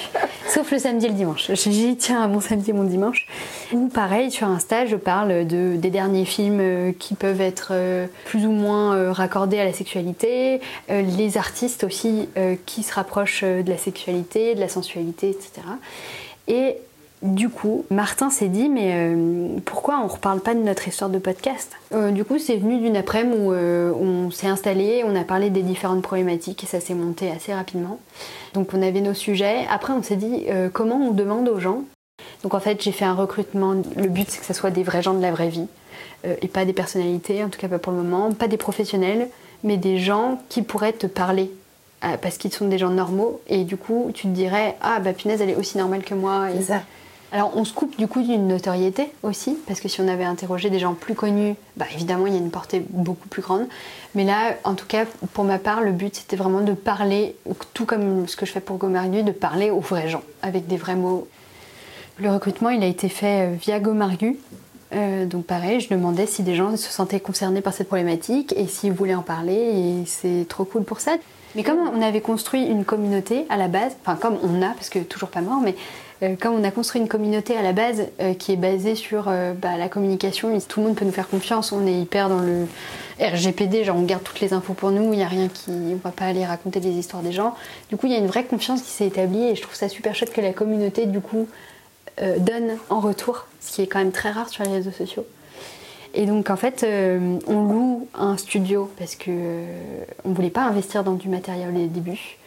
Sauf le samedi et le dimanche. J'y tiens à mon samedi et mon dimanche. Ou pareil, sur Insta, je parle de, des derniers films euh, qui peuvent être euh, plus ou moins raccordés à la sexualité, les artistes aussi qui se rapprochent de la sexualité, de la sensualité, etc. Et du coup, Martin s'est dit, mais euh, pourquoi on reparle pas de notre histoire de podcast? Euh, Du coup, c'est venu d'une après-midi où euh, on s'est installé, on a parlé des différentes problématiques et ça s'est monté assez rapidement. Donc on avait nos sujets. Après, on s'est dit, comment on demande aux gens? Donc en fait, j'ai fait un recrutement. Le but, c'est que ce soit des vrais gens de la vraie vie et pas des personnalités, en tout cas pas pour le moment, pas des professionnels, mais des gens qui pourraient te parler. parce qu'ils sont des gens normaux et du coup tu te dirais ah bah punaise elle est aussi normale que moi C'est ça. Alors on se coupe du coup d'une notoriété aussi, parce que si on avait interrogé des gens plus connus, bah évidemment il y a une portée beaucoup plus grande. Mais là, en tout cas, pour ma part, le but c'était vraiment de parler, tout comme ce que je fais pour Gomargu, de parler aux vrais gens, avec des vrais mots. Le recrutement il a été fait euh, via Gomargu. Euh, donc pareil, je demandais si des gens se sentaient concernés par cette problématique et s'ils voulaient en parler, et c'est trop cool pour ça. Mais comme on avait construit une communauté à la base, enfin comme on a, parce que toujours pas mort, mais euh, comme on a construit une communauté à la base euh, qui est basée sur euh, bah, la communication, tout le monde peut nous faire confiance, on est hyper dans le RGPD, genre on garde toutes les infos pour nous, il n'y a rien qui. On va pas aller raconter des histoires des gens. Du coup, il y a une vraie confiance qui s'est établie et je trouve ça super chouette que la communauté, du coup, donne en retour, ce qui est quand même très rare sur les réseaux sociaux. Et donc en fait, euh, on loue un studio parce que euh, on voulait pas investir dans du matériel au début.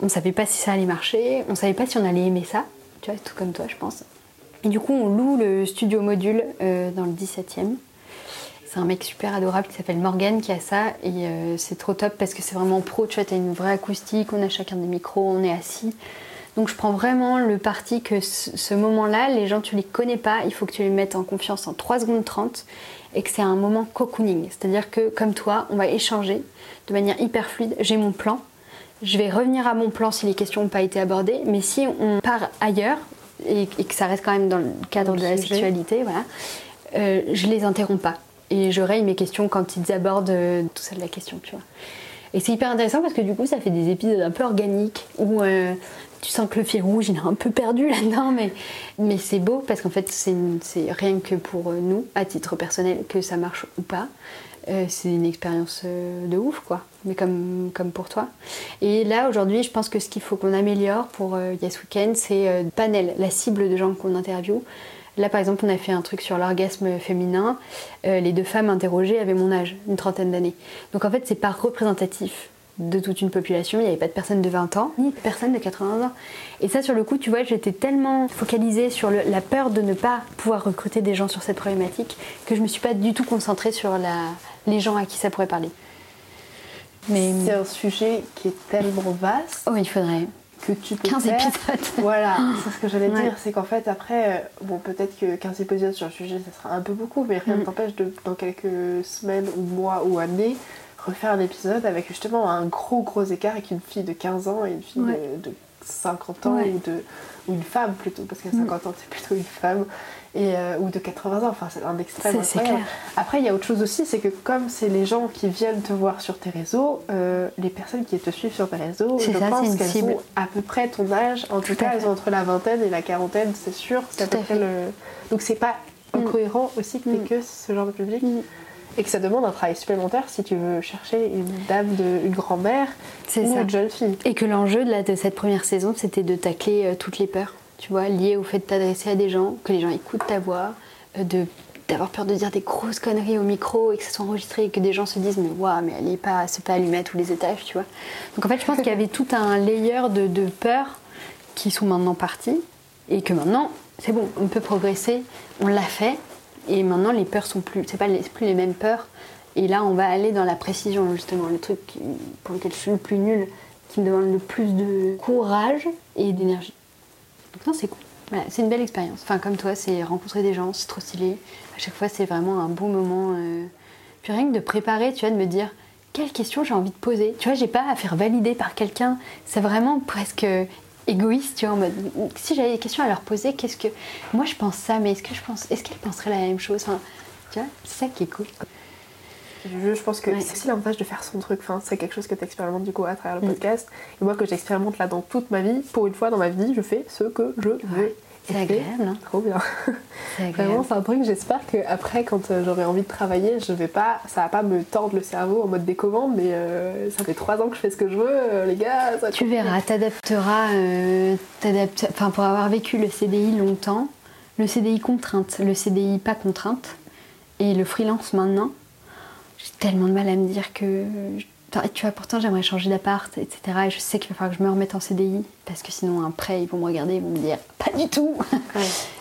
On savait pas si ça allait marcher, on savait pas si on allait aimer ça, tu vois, tout comme toi, je pense. Et du coup, on loue le studio module euh, dans le 17e. C'est un mec super adorable qui s'appelle Morgan qui a ça et euh, c'est trop top parce que c'est vraiment pro, tu vois, t'as une vraie acoustique, on a chacun des micros, on est assis. Donc je prends vraiment le parti que ce, moment-là, les gens tu les connais pas, il faut que tu les mettes en confiance en 3 secondes 30 et que c'est un moment cocooning. C'est-à-dire que comme toi, on va échanger de manière hyper fluide. J'ai mon plan, je vais revenir à mon plan si les questions n'ont pas été abordées, mais si on part ailleurs et, et que ça reste quand même dans le cadre de la sexualité, voilà, euh, je les interromps pas et je raye mes questions quand ils abordent euh, tout ça de la question, tu vois. Et c'est hyper intéressant parce que du coup, ça fait des épisodes un peu organiques où euh, tu sens que le fil rouge, il est un peu perdu là-dedans, mais, mais c'est beau parce qu'en fait, c'est rien que pour euh, nous, à titre personnel, que ça marche ou pas. Euh, c'est une expérience euh, de ouf, quoi, mais comme, comme pour toi. Et là, aujourd'hui, je pense que ce qu'il faut qu'on améliore pour euh, Yes Weekend, c'est euh, panel, la cible de gens qu'on interviewe. Là, par exemple, on a fait un truc sur l'orgasme féminin. Les deux femmes interrogées avaient mon âge, une trentaine d'années. Donc en fait, c'est pas représentatif de toute une population. Il n'y avait pas de personnes de 20 ans, ni de personnes de 80 ans. Et ça, sur le coup, tu vois, j'étais tellement focalisée sur le- la peur de ne pas pouvoir recruter des gens sur cette problématique que je me suis pas du tout concentrée sur la, les gens à qui ça pourrait parler. Mais C'est un sujet qui est tellement vaste oh, il faudrait que tu peux 15 faire- épisodes. Voilà, c'est ce que j'allais Ouais. dire, c'est qu'en fait après, euh, bon peut-être que 15 épisodes sur le sujet ça sera un peu beaucoup, mais rien ne Mm. t'empêche de dans quelques semaines ou mois ou années refaire un épisode avec justement un gros gros écart avec une fille de 15 ans et une fille Ouais. de, de 50 ans Ouais. ou, de, ou une femme plutôt, parce qu'à Mm. 50 ans c'est plutôt une femme, et, euh, ou de 80 ans, enfin c'est un extrême incroyable. Après, il y a autre chose aussi, c'est que comme c'est les gens qui viennent te voir sur tes réseaux, euh, les personnes qui te suivent sur tes réseaux, je ça, pense qu'elles cible. ont à peu près ton âge. En tout, cas, elles ont entre la vingtaine et la quarantaine, c'est sûr. C'est à peu près le... Donc c'est pas Mm. incohérent aussi que t'aies Mm. que ce genre de public. Mm. Et que ça demande un travail supplémentaire si tu veux chercher une dame, de, une grand-mère C'est ou ça. une jeune fille. Et que l'enjeu de, la- de cette première saison, c'était de tacler euh, toutes les peurs, tu vois, liées au fait de t'adresser à des gens, que les gens écoutent ta voix, euh, de d'avoir peur de dire des grosses conneries au micro et que ça soit enregistré et que des gens se disent mais waouh mais elle est pas c'est pas allumée à tous les étages tu vois donc en fait je pense qu'il y avait tout un layer de, de peurs qui sont maintenant partis et que maintenant c'est bon on peut progresser on l'a fait et maintenant les peurs sont plus c'est pas les, plus les mêmes peurs et là on va aller dans la précision justement le truc pour lequel je suis le plus nulle qui me demande le plus de courage et d'énergie donc non c'est cool c'est une belle expérience. Enfin, comme toi, c'est rencontrer des gens, c'est trop stylé. À chaque fois, c'est vraiment un bon moment. euh. Puis rien que de préparer, tu vois, de me dire quelle question j'ai envie de poser. Tu vois, j'ai pas à faire valider par quelqu'un. C'est vraiment presque égoïste, tu vois, en mode si j'avais des questions à leur poser, qu'est-ce que moi je pense ça, mais est-ce que je pense, est-ce qu'elles penseraient la même chose? Enfin, Tu vois, c'est ça qui est cool. Je, je pense que Ouais. c'est aussi l'avantage de faire son truc. Enfin, c'est quelque chose que tu expérimentes du coup à travers le Mm. podcast. Et moi, que j'expérimente là dans toute ma vie, pour une fois dans ma vie, je fais ce que je veux. C'est agréable, hein Trop bien. Vraiment, c'est un truc. J'espère que après, quand euh, j'aurai envie de travailler, je vais pas, ça va pas me tordre le cerveau en mode décommande. Mais euh, ça fait trois ans que je fais ce que je veux, euh, les gars. ça Tu verras, t'adapteras, euh, enfin pour avoir vécu le CDI longtemps, le CDI contrainte, le CDI pas contrainte, et le freelance maintenant, j'ai tellement de mal à me dire que, tu vois, pourtant j'aimerais changer d'appart, etc. Et je sais qu'il va falloir que je me remette en CDI, parce que sinon après ils vont me regarder, ils vont me dire pas du tout.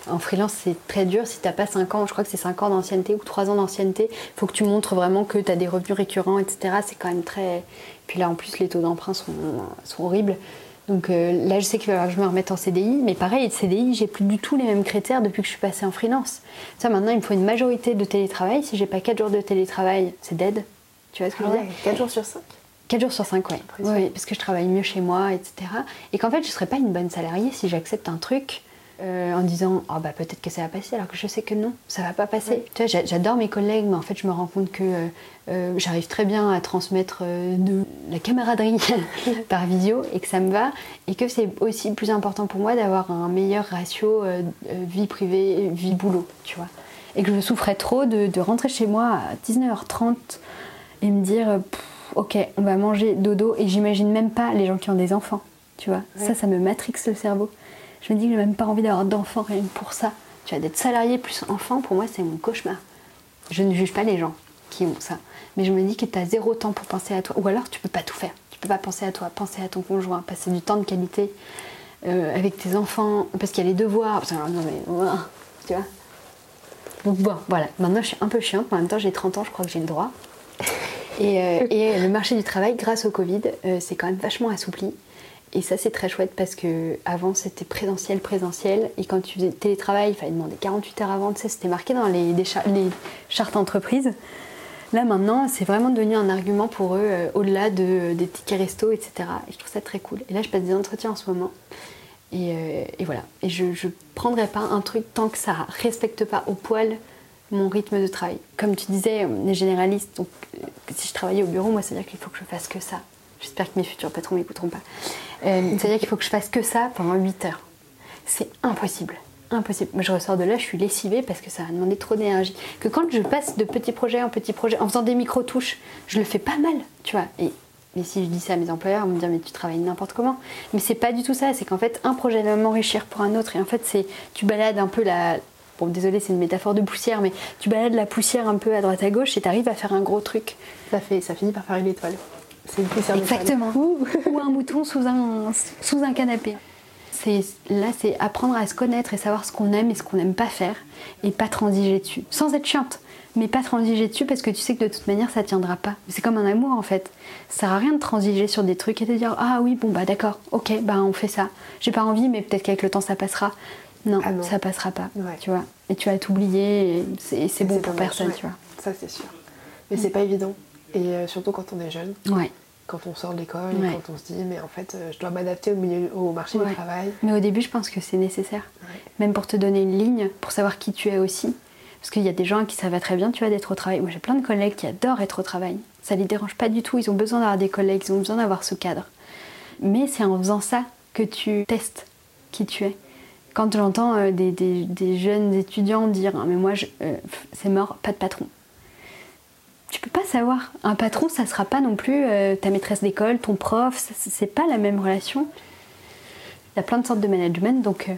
En freelance, c'est très dur. Si t'as pas 5 ans, je crois que c'est 5 ans d'ancienneté ou 3 ans d'ancienneté, il faut que tu montres vraiment que tu as des revenus récurrents, etc. C'est quand même très. Puis là, en plus, les taux d'emprunt sont, sont horribles. Donc euh, là, je sais qu'il va falloir que je me remette en CDI. Mais pareil, CDI, j'ai plus du tout les mêmes critères depuis que je suis passée en freelance. Ça, maintenant, il me faut une majorité de télétravail. Si j'ai pas 4 jours de télétravail, c'est dead. Tu vois ce que Ah je veux ouais, dire 4 jours sur 5. 4 jours sur 5, ouais. Oui, parce que je travaille mieux chez moi, etc. Et qu'en fait, je serais pas une bonne salariée si j'accepte un truc euh, en disant oh, bah peut-être que ça va passer, alors que je sais que non, ça va pas passer. Tu vois, j'a- j'adore mes collègues, mais en fait, je me rends compte que euh, euh, j'arrive très bien à transmettre de la camaraderie par vidéo et que ça me va. Et que c'est aussi plus important pour moi d'avoir un meilleur ratio vie privée, vie boulot, tu vois. Et que je souffrais trop de, de rentrer chez moi à 19h30 et me dire euh, Pff, ok on va manger dodo et j'imagine même pas les gens qui ont des enfants tu vois. Ça ça me matrixe le cerveau. Je me dis que j'ai même pas envie d'avoir d'enfants rien que pour ça. Tu vois d'être salarié plus enfant pour moi c'est mon cauchemar. Je ne juge pas les gens qui ont ça. Mais je me dis que tu as zéro temps pour penser à toi. Ou alors tu peux pas tout faire. Tu peux pas penser à toi penser à ton conjoint passer du temps de qualité euh, avec tes enfants parce qu'il y a les devoirs. Parce que, alors, non mais tu vois. Donc bon, voilà, maintenant je suis un peu chiante, mais en même temps j'ai 30 ans, je crois que j'ai le droit. Et, euh, et le marché du travail, grâce au Covid, euh, c'est quand même vachement assoupli. Et ça c'est très chouette parce que avant c'était présentiel, présentiel. Et quand tu faisais télétravail, il fallait demander 48 heures avant, tu sais, c'était marqué dans les, chartes entreprises. Là maintenant, c'est vraiment devenu un argument pour eux, euh, au-delà de, des tickets resto, etc. Et je trouve ça très cool. Et là, je passe des entretiens en ce moment. Et, euh, et voilà. Et je ne prendrai pas un truc tant que ça respecte pas au poil mon rythme de travail. Comme tu disais, on est généraliste, donc euh, si je travaillais au bureau, moi, ça veut dire qu'il faut que je fasse que ça. J'espère que mes futurs patrons m'écouteront pas. Euh, ça veut dire qu'il faut que je fasse que ça pendant 8 heures. C'est impossible. Impossible. Moi, je ressors de là, je suis lessivée parce que ça a demandé trop d'énergie. Que quand je passe de petit projet en petit projet, en faisant des micro-touches, je le fais pas mal, tu vois. Et, mais si je dis ça à mes employeurs, ils vont me dire, mais tu travailles n'importe comment. Mais c'est pas du tout ça. C'est qu'en fait, un projet va m'enrichir pour un autre. Et en fait, c'est tu balades un peu la. Bon, désolé, c'est une métaphore de poussière, mais tu balades la poussière un peu à droite à gauche et tu arrives à faire un gros truc. Ça, fait, ça finit par faire une étoile. C'est une poussière. Exactement. Ou un mouton sous un, sous un canapé. C'est, là, c'est apprendre à se connaître et savoir ce qu'on aime et ce qu'on n'aime pas faire et pas transiger dessus. Sans être chiante, mais pas transiger dessus parce que tu sais que de toute manière ça tiendra pas. C'est comme un amour en fait. Ça sert à rien de transiger sur des trucs et de dire Ah oui, bon bah d'accord, ok, bah on fait ça. J'ai pas envie, mais peut-être qu'avec le temps ça passera. Non, Ah non. ça passera pas. Ouais. Tu vois. Et tu vas t'oublier et c'est, bon pour personne, ouais. tu vois. Ça, c'est sûr. Mais c'est pas évident. Et euh, surtout quand on est jeune, Ouais. quand on sort de l'école, Ouais. quand on se dit, mais en fait, euh, je dois m'adapter au, milieu, au marché Ouais. du travail. Mais au début, je pense que c'est nécessaire. Même pour te donner une ligne, pour savoir qui tu es aussi. Parce qu'il y a des gens qui va très bien, tu vois, d'être au travail. Moi, j'ai plein de collègues qui adorent être au travail. Ça les dérange pas du tout. Ils ont besoin d'avoir des collègues, ils ont besoin d'avoir ce cadre. Mais c'est en faisant ça que tu testes qui tu es. Quand j'entends euh, des, jeunes étudiants dire Ah, Mais moi, euh, c'est mort, pas de patron. Tu peux pas savoir. Un patron, ça sera pas non plus euh, ta maîtresse d'école, ton prof, c'est pas la même relation. Il y a plein de sortes de management, donc,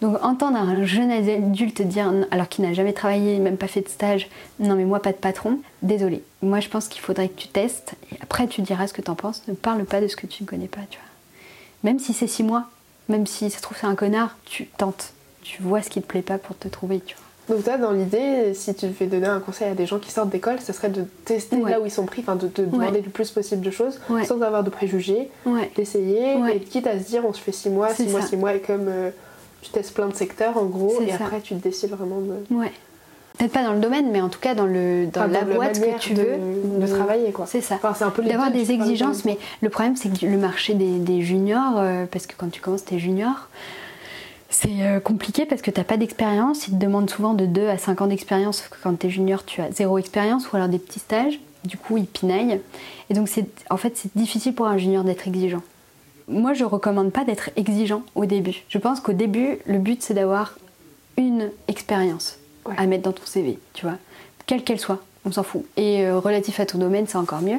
Donc entendre un jeune adulte dire, alors qu'il n'a jamais travaillé, même pas fait de stage, non mais moi pas de patron, désolé. Moi je pense qu'il faudrait que tu testes et après tu diras ce que tu en penses. Ne parle pas de ce que tu ne connais pas, tu vois. Même si c'est six mois, même si ça se trouve c'est un connard, tu tentes. Tu vois ce qui te plaît pas pour te trouver, tu vois. Donc toi, dans l'idée, si tu devais donner un conseil à des gens qui sortent d'école, ce serait de tester Ouais. là où ils sont pris, enfin de te demander Ouais. le plus possible de choses, Ouais. sans avoir de préjugés, d'essayer, et quitte à se dire on se fait 6 mois, C'est 6 mois, ça. 6 mois, et comme euh, tu testes plein de secteurs en gros, et ça. après tu te décides vraiment de. Peut-être pas dans le domaine, mais en tout cas dans, le, dans enfin, la boîte que tu veux. de travailler quoi. C'est ça. Enfin, c'est un peu les D'avoir des exigences, mais le problème c'est que le marché des, des juniors, euh, parce que quand tu commences t'es junior, c'est euh, compliqué parce que t'as pas d'expérience. Ils te demandent souvent de 2 à 5 ans d'expérience, sauf que quand t'es junior tu as zéro expérience ou alors des petits stages. Du coup ils pinaillent. Et donc c'est, en fait c'est difficile pour un junior d'être exigeant. Moi je recommande pas d'être exigeant au début. Je pense qu'au début le but c'est d'avoir une expérience À mettre dans ton CV, tu vois, quelle qu'elle soit, on s'en fout. Et euh, relatif à ton domaine, c'est encore mieux.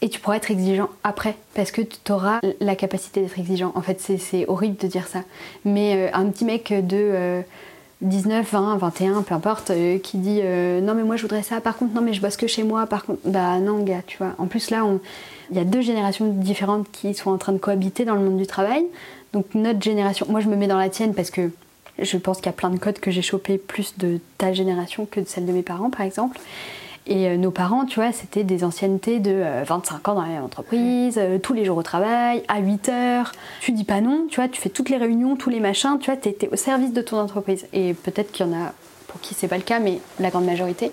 Et tu pourras être exigeant après, parce que tu auras la capacité d'être exigeant. En fait, c'est- horrible de dire ça. Mais euh, un petit mec de euh, 19, 20, 21, peu importe, euh, qui dit non mais moi je voudrais ça, par contre non mais je bosse que chez moi, par contre, bah non gars, tu vois. En plus là, il y a deux générations différentes qui sont en train de cohabiter dans le monde du travail. Donc notre génération, moi je me mets dans la tienne parce que je pense qu'il y a plein de codes que j'ai chopés plus de ta génération que de celle de mes parents par exemple. Et euh, nos parents, tu vois, c'était des anciennetés de euh, 25 ans dans la même entreprise, euh, tous les jours au travail, à 8 heures. Tu dis pas non, tu vois, tu fais toutes les réunions, tous les machins, tu vois, t'es au service de ton entreprise. Et peut-être qu'il y en a pour qui c'est pas le cas, mais la grande majorité.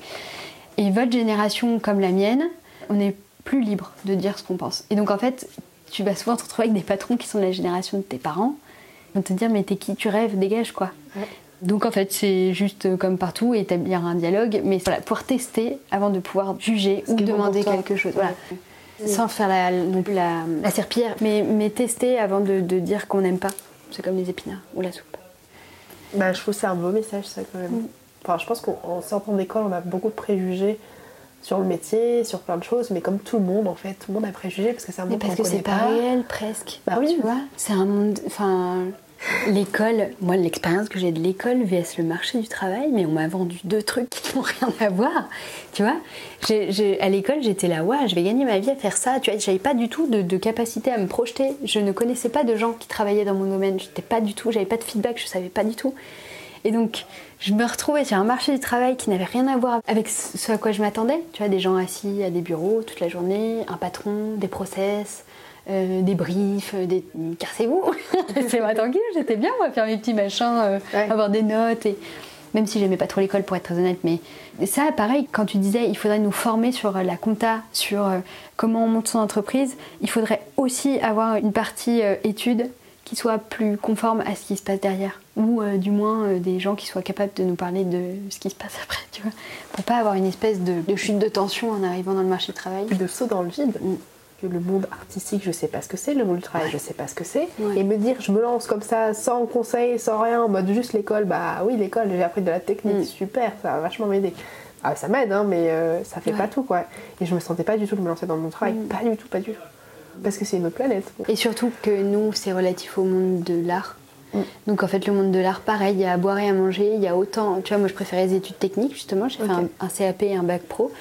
Et votre génération, comme la mienne, on est plus libre de dire ce qu'on pense. Et donc en fait, tu vas souvent te retrouver avec des patrons qui sont de la génération de tes parents. Vont te dire, mais t'es qui tu rêves, dégage quoi. Ouais. Donc en fait, c'est juste euh, comme partout, établir un dialogue, mais voilà, pouvoir tester avant de pouvoir juger Ce ou bon demander pour quelque chose. Voilà. Sans faire la, non plus la, la serpillière, mais, mais tester avant de, de dire qu'on n'aime pas. C'est comme les épinards ou la soupe. Bah, je trouve que c'est un beau message, ça, quand même. Mm. Enfin, je pense qu'en sortant d'école, on a beaucoup de préjugés sur le métier, sur plein de choses, mais comme tout le monde, en fait, tout le monde a préjugés parce que c'est un Mais monde parce qu'on que c'est pas pas. réel presque. Bah oui. Tu vois, c'est un monde. Enfin, l'école, moi, l'expérience que j'ai de l'école vs le marché du travail, mais on m'a vendu deux trucs qui n'ont rien à voir. Tu vois, J'ai- j'ai- à l'école, j'étais là, ouais, je vais gagner ma vie à faire ça. Tu vois, j'avais pas du tout de, de capacité à me projeter. Je ne connaissais pas de gens qui travaillaient dans mon domaine. J'étais pas du tout, j'avais pas de feedback, je savais pas du tout. Et donc, je me retrouvais sur un marché du travail qui n'avait rien à voir avec ce à quoi je m'attendais. Tu vois, des gens assis à des bureaux toute la journée, un patron, des process, euh, des briefs, euh, des... Cassez-vous Laissez-moi tranquille, j'étais bien, moi, faire mes petits machins, euh, Ouais. avoir des notes. Et... Même si j'aimais pas trop l'école, pour être très honnête. Mais ça, pareil, quand tu disais il faudrait nous former sur la compta, sur comment on monte son entreprise, il faudrait aussi avoir une partie euh, études qui soit plus conforme à ce qui se passe derrière. Ou euh, du moins euh, des gens qui soient capables de nous parler de ce qui se passe après, tu vois. Pour pas avoir une espèce de, de chute de tension en arrivant dans le marché du travail. De saut dans le vide. Mm. Que le monde artistique, je sais pas ce que c'est, le monde du travail, je sais pas ce que c'est. Ouais. Et me dire, je me lance comme ça, sans conseil, sans rien, en mode juste l'école, bah oui, l'école, j'ai appris de la technique, Mm. super, ça va vachement m'aider. Ah, ça m'aide, hein, mais euh, ça fait Ouais. pas tout, quoi. Et je me sentais pas du tout de me lancer dans mon travail, Mm. pas du tout, pas du tout. Parce que c'est une autre planète. Et surtout que nous, c'est relatif au monde de l'art. Mm. Donc en fait, le monde de l'art, pareil, il y a à boire et à manger, il y a autant. Tu vois, moi je préférais les études techniques, justement, j'ai fait un, un CAP et un bac pro.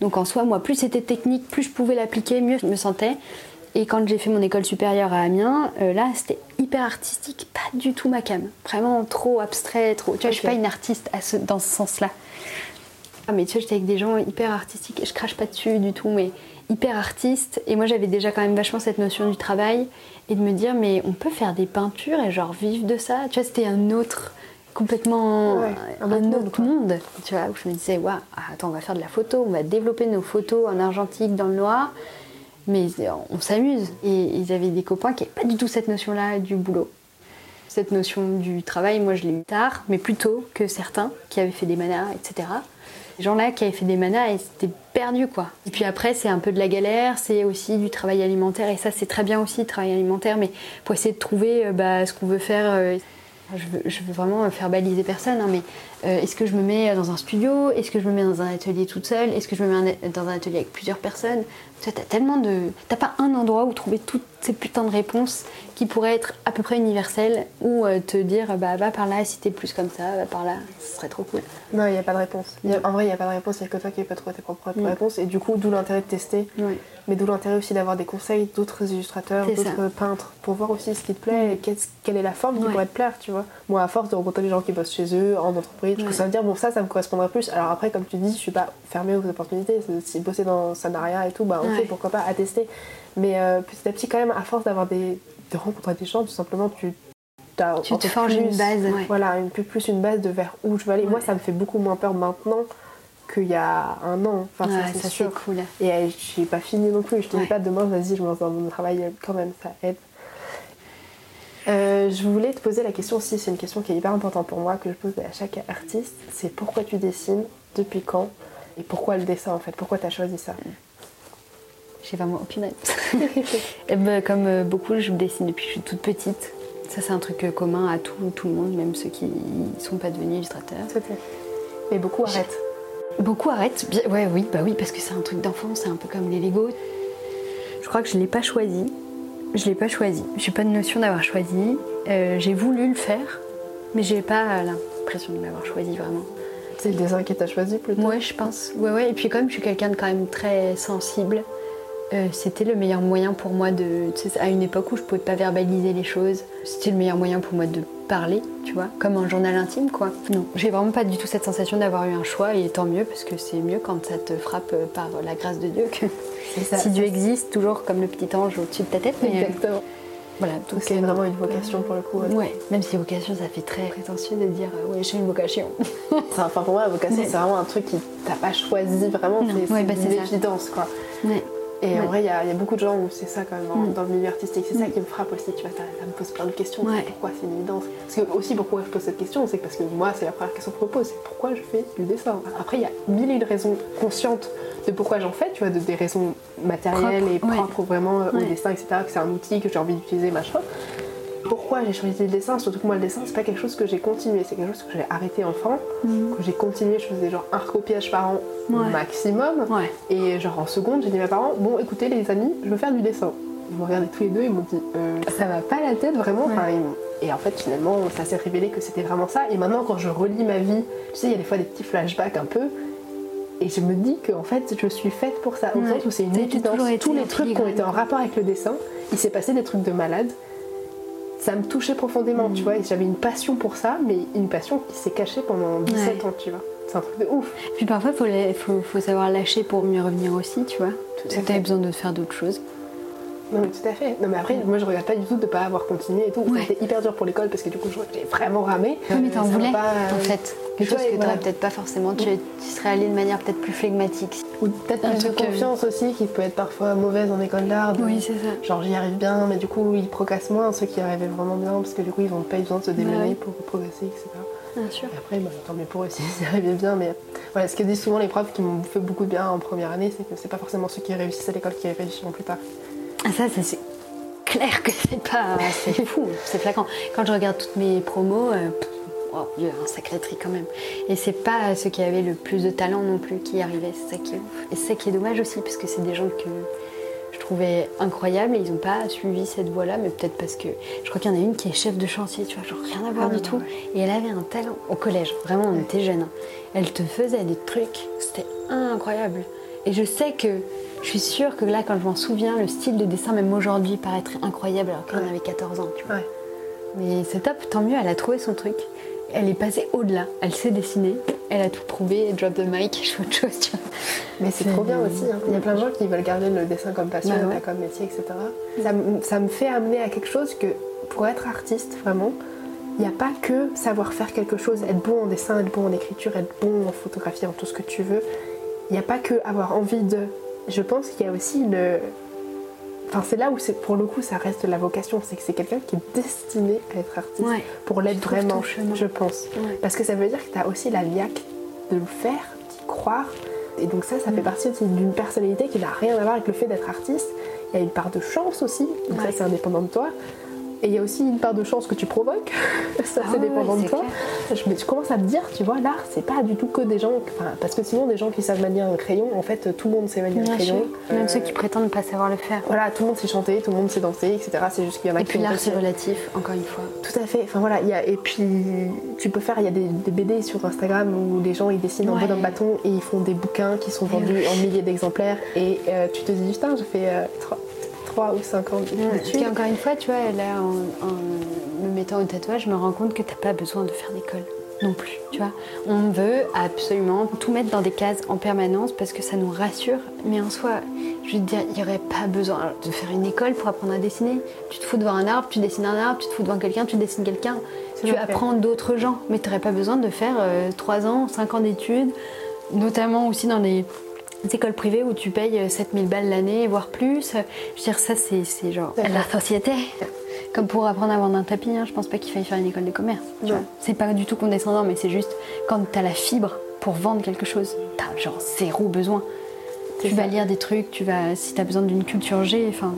Donc en soi, moi, plus c'était technique, plus je pouvais l'appliquer, mieux je me sentais. Et quand j'ai fait mon école supérieure à Amiens, euh, là, c'était hyper artistique, pas du tout ma cam. Vraiment trop abstrait, trop. Tu vois, je suis pas une artiste à ce- dans ce sens-là. Ah, mais tu vois, j'étais avec des gens hyper artistiques et je crache pas dessus du tout, mais hyper artistes. Et moi, j'avais déjà quand même vachement cette notion du travail et de me dire, mais on peut faire des peintures et genre vivre de ça. Tu vois, c'était un autre, complètement Ouais, un, un autre monde, autre quoi. monde. Tu vois, où je me disais, waouh, attends, on va faire de la photo, on va développer nos photos en argentique dans le noir. Mais on s'amuse. Et ils avaient des copains qui n'avaient pas du tout cette notion-là du boulot. Cette notion du travail, moi je l'ai eu tard, mais plus tôt que certains qui avaient fait des manas, etc. Ces gens-là qui avaient fait des manas, ils étaient perdus quoi. Et puis après, c'est un peu de la galère, c'est aussi du travail alimentaire, et ça c'est très bien aussi, le travail alimentaire, mais pour essayer de trouver euh, bah, ce qu'on veut faire. euh, je veux, veux vraiment faire baliser personne, hein, mais Euh, Est-ce que je me mets dans un studio? Est-ce que je me mets dans un atelier toute seule? Est-ce que je me mets dans un atelier avec plusieurs personnes? Tu vois, t'as tellement de. T'as pas un endroit où trouver toutes ces putains de réponses qui pourraient être à peu près universelles ou euh, te dire bah va par là si t'es plus comme ça, va par là, ce serait trop cool. Non, il n'y a pas de réponse. Il y a- en vrai, il n'y a pas de réponse, il n'y a que toi qui peux trouver tes propres Mm. réponses. Et du coup, d'où l'intérêt de tester. Mais d'où l'intérêt aussi d'avoir des conseils d'autres illustrateurs, d'autres peintres, pour voir aussi ce qui te plaît et qu'est-ce- quelle est la forme qui Ouais. pourrait te plaire, tu vois. Moi, à force de rencontrer des gens qui bossent chez eux, en entreprise, je Ouais. commence à me dire, bon, ça, ça me correspondrait plus. Alors après, comme tu dis, je suis pas fermée aux opportunités. Si bosser dans le salariat et tout, bah, ok, Ouais. pourquoi pas, à tester. Mais euh, petit à petit, quand même, à force d'avoir des. de rencontrer des gens, tout simplement, tu. Tu te forges une base. ouais. Voilà, une, plus, plus une base de vers où je veux aller. Moi, ça me fait beaucoup moins peur maintenant qu'il y a un an. Enfin, ça, Ouais, c'est ça sûr. c'est cool. Et euh, j'ai pas fini non plus. Je te Ouais. dis pas demain, vas-y, je me lance dans mon travail euh, quand même, ça aide. Euh, je voulais te poser la question aussi, c'est une question qui est hyper importante pour moi, que je pose à chaque artiste. C'est pourquoi tu dessines, depuis quand, et pourquoi le dessin en fait, pourquoi tu as choisi ça? J'ai vraiment aucune réponse. Eh ben, comme euh, beaucoup, je dessine depuis que je suis toute petite. Ça, c'est un truc euh, commun à tout, tout le monde, même ceux qui ne sont pas devenus illustrateurs. Mais beaucoup arrêtent. Beaucoup arrêtent. Ouais, oui, bah oui, parce que c'est un truc d'enfant, c'est un peu comme les Lego. Je crois que je l'ai pas choisi. Je l'ai pas choisi. J'ai pas de notion d'avoir choisi. Euh, j'ai voulu le faire, mais j'ai pas l'impression de l'avoir choisi vraiment. C'est le dessin qui t'a choisi plutôt? Ouais, je pense. Ouais, ouais. Et puis comme je suis quelqu'un de quand même très sensible, euh, c'était le meilleur moyen pour moi de... à une époque où je pouvais pas verbaliser les choses, c'était le meilleur moyen pour moi de parler, tu vois, comme un journal intime, quoi. Non, j'ai vraiment pas du tout cette sensation d'avoir eu un choix, et tant mieux, parce que c'est mieux quand ça te frappe euh, par la grâce de Dieu que ça. si Dieu existe, toujours comme le petit ange au-dessus de ta tête. Mais, euh, Exactement. voilà, Donc c'est vraiment une vocation pour le coup. ouais. Ouais, même si vocation, ça fait très prétentieux de dire euh, ouais, j'ai une vocation. Enfin, pour moi, la vocation, c'est vraiment un truc qui t'a pas choisi vraiment, c'est Ouais, bah, une évidence quoi. Ouais. Et en vrai, il y, a il y a beaucoup de gens où c'est ça quand même dans, Mm. dans le milieu artistique. C'est ça Mm. qui me frappe aussi. Tu vois, ça, ça me pose plein de questions. Ouais. Pourquoi c'est une évidence? Parce que aussi, pourquoi je pose cette question, c'est parce que moi, c'est la première question que je me pose, c'est pourquoi je fais du dessin? Après, il y a mille et une raisons conscientes de pourquoi j'en fais. Tu vois, de, des raisons matérielles et ouais. propres vraiment euh, au dessin, etc. Que c'est un outil que j'ai envie d'utiliser, machin. Pourquoi j'ai choisi le dessin Surtout que moi, le dessin, c'est pas quelque chose que j'ai continué. C'est quelque chose que j'ai arrêté enfant, que j'ai continué. Je faisais genre un recopiage par an Ouais. maximum. Ouais. Et genre en seconde, j'ai dit à mes parents Bon, écoutez, les amis, je veux faire du dessin. Ils m'ont regardé tous les deux, ils m'ont dit Euh, Ça va pas la tête vraiment Ouais. Enfin, Et en fait, finalement, ça s'est révélé que c'était vraiment ça. Et maintenant, quand je relis ma vie, tu sais, il y a des fois des petits flashbacks un peu. Et je me dis que en fait, je suis faite pour ça. Au Ouais. sens où c'est une évidence. Tous les trucs qui ont été en rapport avec le dessin, il s'est passé des trucs de malade. Ça me touchait profondément, Mm. tu vois. Et j'avais une passion pour ça, mais une passion qui s'est cachée pendant 17 ans, tu vois. C'est un truc de ouf. Puis parfois, il faut, la- faut, faut savoir lâcher pour mieux revenir aussi, tu vois. Tout Si à fait. besoin de faire d'autres choses. Non mais tout à fait. Non mais après, moi je regrette pas du tout de pas avoir continué et tout. Ouais. C'était hyper dur pour l'école parce que du coup je- j'ai vraiment ramé. Oui, mais t'en Euh, voulais, pas, euh, en fait. Quelque chose que t'aurais peut-être pas forcément. Tu, tu serais allé de manière peut-être plus flegmatique. Ou peut-être plus de euh, confiance aussi qui peut être parfois mauvaise en école d'art. de- c'est ça. Genre j'y arrive bien, mais du coup ils progressent moins ceux qui arrivaient vraiment bien parce que du coup ils n'ont pas eu besoin de se démener Bah oui. pour progresser, etc. Bien sûr. Et après, bah, tant mieux pour eux s'ils y arrivaient bien. Mais voilà, ce que disent souvent les profs qui m'ont fait beaucoup de bien en première année, c'est que c'est pas forcément ceux qui réussissent à l'école qui réussiront plus tard. Ah, ça, c'est clair que c'est pas. C'est fou, c'est flagrant. Quand je regarde toutes mes promos, euh, oh, il y a un sacré tri quand même. Et c'est pas ceux qui avaient le plus de talent non plus qui y arrivaient, c'est ça qui est ouf. Et c'est ça qui est dommage aussi, parce que c'est des gens que je trouvais incroyables et ils ont pas suivi cette voie-là, mais peut-être parce que je crois qu'il y en a une qui est chef de chantier, tu vois, genre rien à voir Ah du tout. ouais. Et elle avait un talent au collège, vraiment, on était jeunes. hein. Elle te faisait des trucs, c'était incroyable. Et je sais que, je suis sûre que là, quand je m'en souviens, le style de dessin, même aujourd'hui, paraîtrait incroyable alors qu'elle en Ouais. avait 14 ans, tu vois. Ouais. Mais c'est top, tant mieux, elle a trouvé son truc. Elle est passée au-delà, elle sait dessiner, elle a tout prouvé, drop the mic, je fais autre chose, tu vois. Mais c'est trop bien aussi. hein. Il y a plein de gens qui veulent garder le dessin comme passion, Bah ouais. comme métier, etc. Ça, m- ça me fait amener à quelque chose que pour être artiste, vraiment, il n'y a pas que savoir faire quelque chose, être bon en dessin, être bon en écriture, être bon en photographie, en tout ce que tu veux. Il n'y a pas que avoir envie de. Je pense qu'il y a aussi une. Enfin, c'est là où c'est pour le coup ça reste la vocation, c'est que c'est quelqu'un qui est destiné à être artiste Ouais. pour l'être vraiment, je pense. Ouais. Parce que ça veut dire que tu as aussi la viaque de le faire, d'y croire. Et donc ça, ça Mm. fait partie aussi d'une personnalité qui n'a rien à voir avec le fait d'être artiste. Il y a une part de chance aussi, donc ça c'est indépendant de toi. Et il y a aussi une part de chance que tu provoques. ça, Ah c'est ouais, dépendant de toi. clair. Je, me- je commence à me dire, tu vois, l'art, c'est pas du tout que des gens. parce que sinon, des gens qui savent manier un crayon, en fait, tout le monde sait manier un Bien crayon. Même Euh, ceux qui prétendent ne pas savoir le faire. Voilà, tout le monde sait chanter, tout le monde sait danser, etc. C'est juste qu'il y en a Et puis l'art c'est relatif, encore une fois. Tout à fait. Enfin voilà, il y a, et puis tu peux faire, il y a des, des BD sur Instagram où les gens ils dessinent en Ouais. bonhomme bâton et ils font des bouquins qui sont vendus en milliers d'exemplaires et euh, tu te dis putain j'ai fait 3, ou 5 ans d'études. Puis encore une fois, tu vois, là, en, en me mettant au tatouage, je me rends compte que t'as pas besoin de faire d'école non plus, tu vois. On veut absolument tout mettre dans des cases en permanence parce que ça nous rassure, mais en soi, je veux te dire, il n'y aurait pas besoin de faire une école pour apprendre à dessiner. Tu te fous devant un arbre, tu dessines un arbre, tu te fous devant quelqu'un, tu dessines quelqu'un. Tu apprends d'autres gens, mais tu n'aurais pas besoin de faire 3 ans, 5 ans d'études, notamment aussi dans les écoles privées où tu payes euh, 7000 balles l'année, voire plus. Je veux dire, ça, c'est genre la société. Comme pour apprendre à vendre un tapis, hein, je pense pas qu'il faille faire une école de commerce. C'est pas du tout condescendant, mais c'est juste quand t'as la fibre pour vendre quelque chose, t'as genre zéro besoin. Tu vas lire des trucs, tu vas, si t'as besoin d'une culture G, enfin.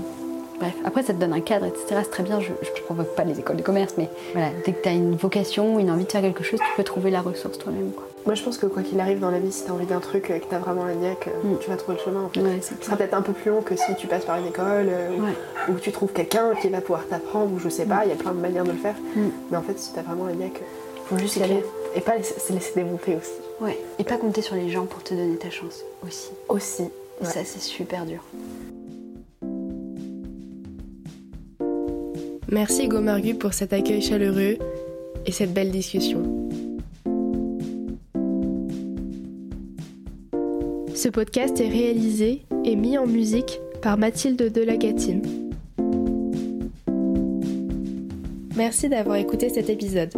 Bref, après ça te donne un cadre, etc. C'est très bien, je ne provoque pas les écoles de commerce, mais voilà, dès que tu as une vocation, une envie de faire quelque chose, tu peux trouver la ressource toi-même. quoi. Moi je pense que quoi qu'il arrive dans la vie, si t'as envie d'un truc et que t'as vraiment la niaque, euh, Mm. tu vas trouver le chemin en fait. Ouais, Ce sera peut-être un peu plus long que si tu passes par une école euh, ou- Ouais. ou que tu trouves quelqu'un qui va pouvoir t'apprendre ou je sais pas, il y a plein de manières de le faire. Mm. Mais en fait, si t'as vraiment la niaque, faut juste y aller clair. et pas laisser, se laisser démonter aussi. Ouais. Et pas compter sur les gens pour te donner ta chance aussi. Aussi. Ouais. ça, c'est super dur. Merci Gomargu pour cet accueil chaleureux et cette belle discussion. Ce podcast est réalisé et mis en musique par Mathilde Delagatine. Merci d'avoir écouté cet épisode.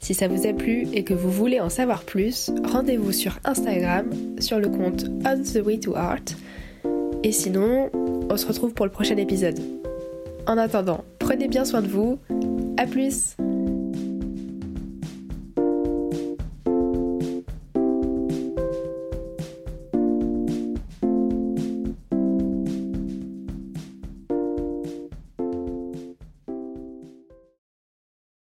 Si ça vous a plu et que vous voulez en savoir plus, rendez-vous sur Instagram sur le compte On the Way to Art. Et sinon, on se retrouve pour le prochain épisode. En attendant, prenez bien soin de vous. À plus!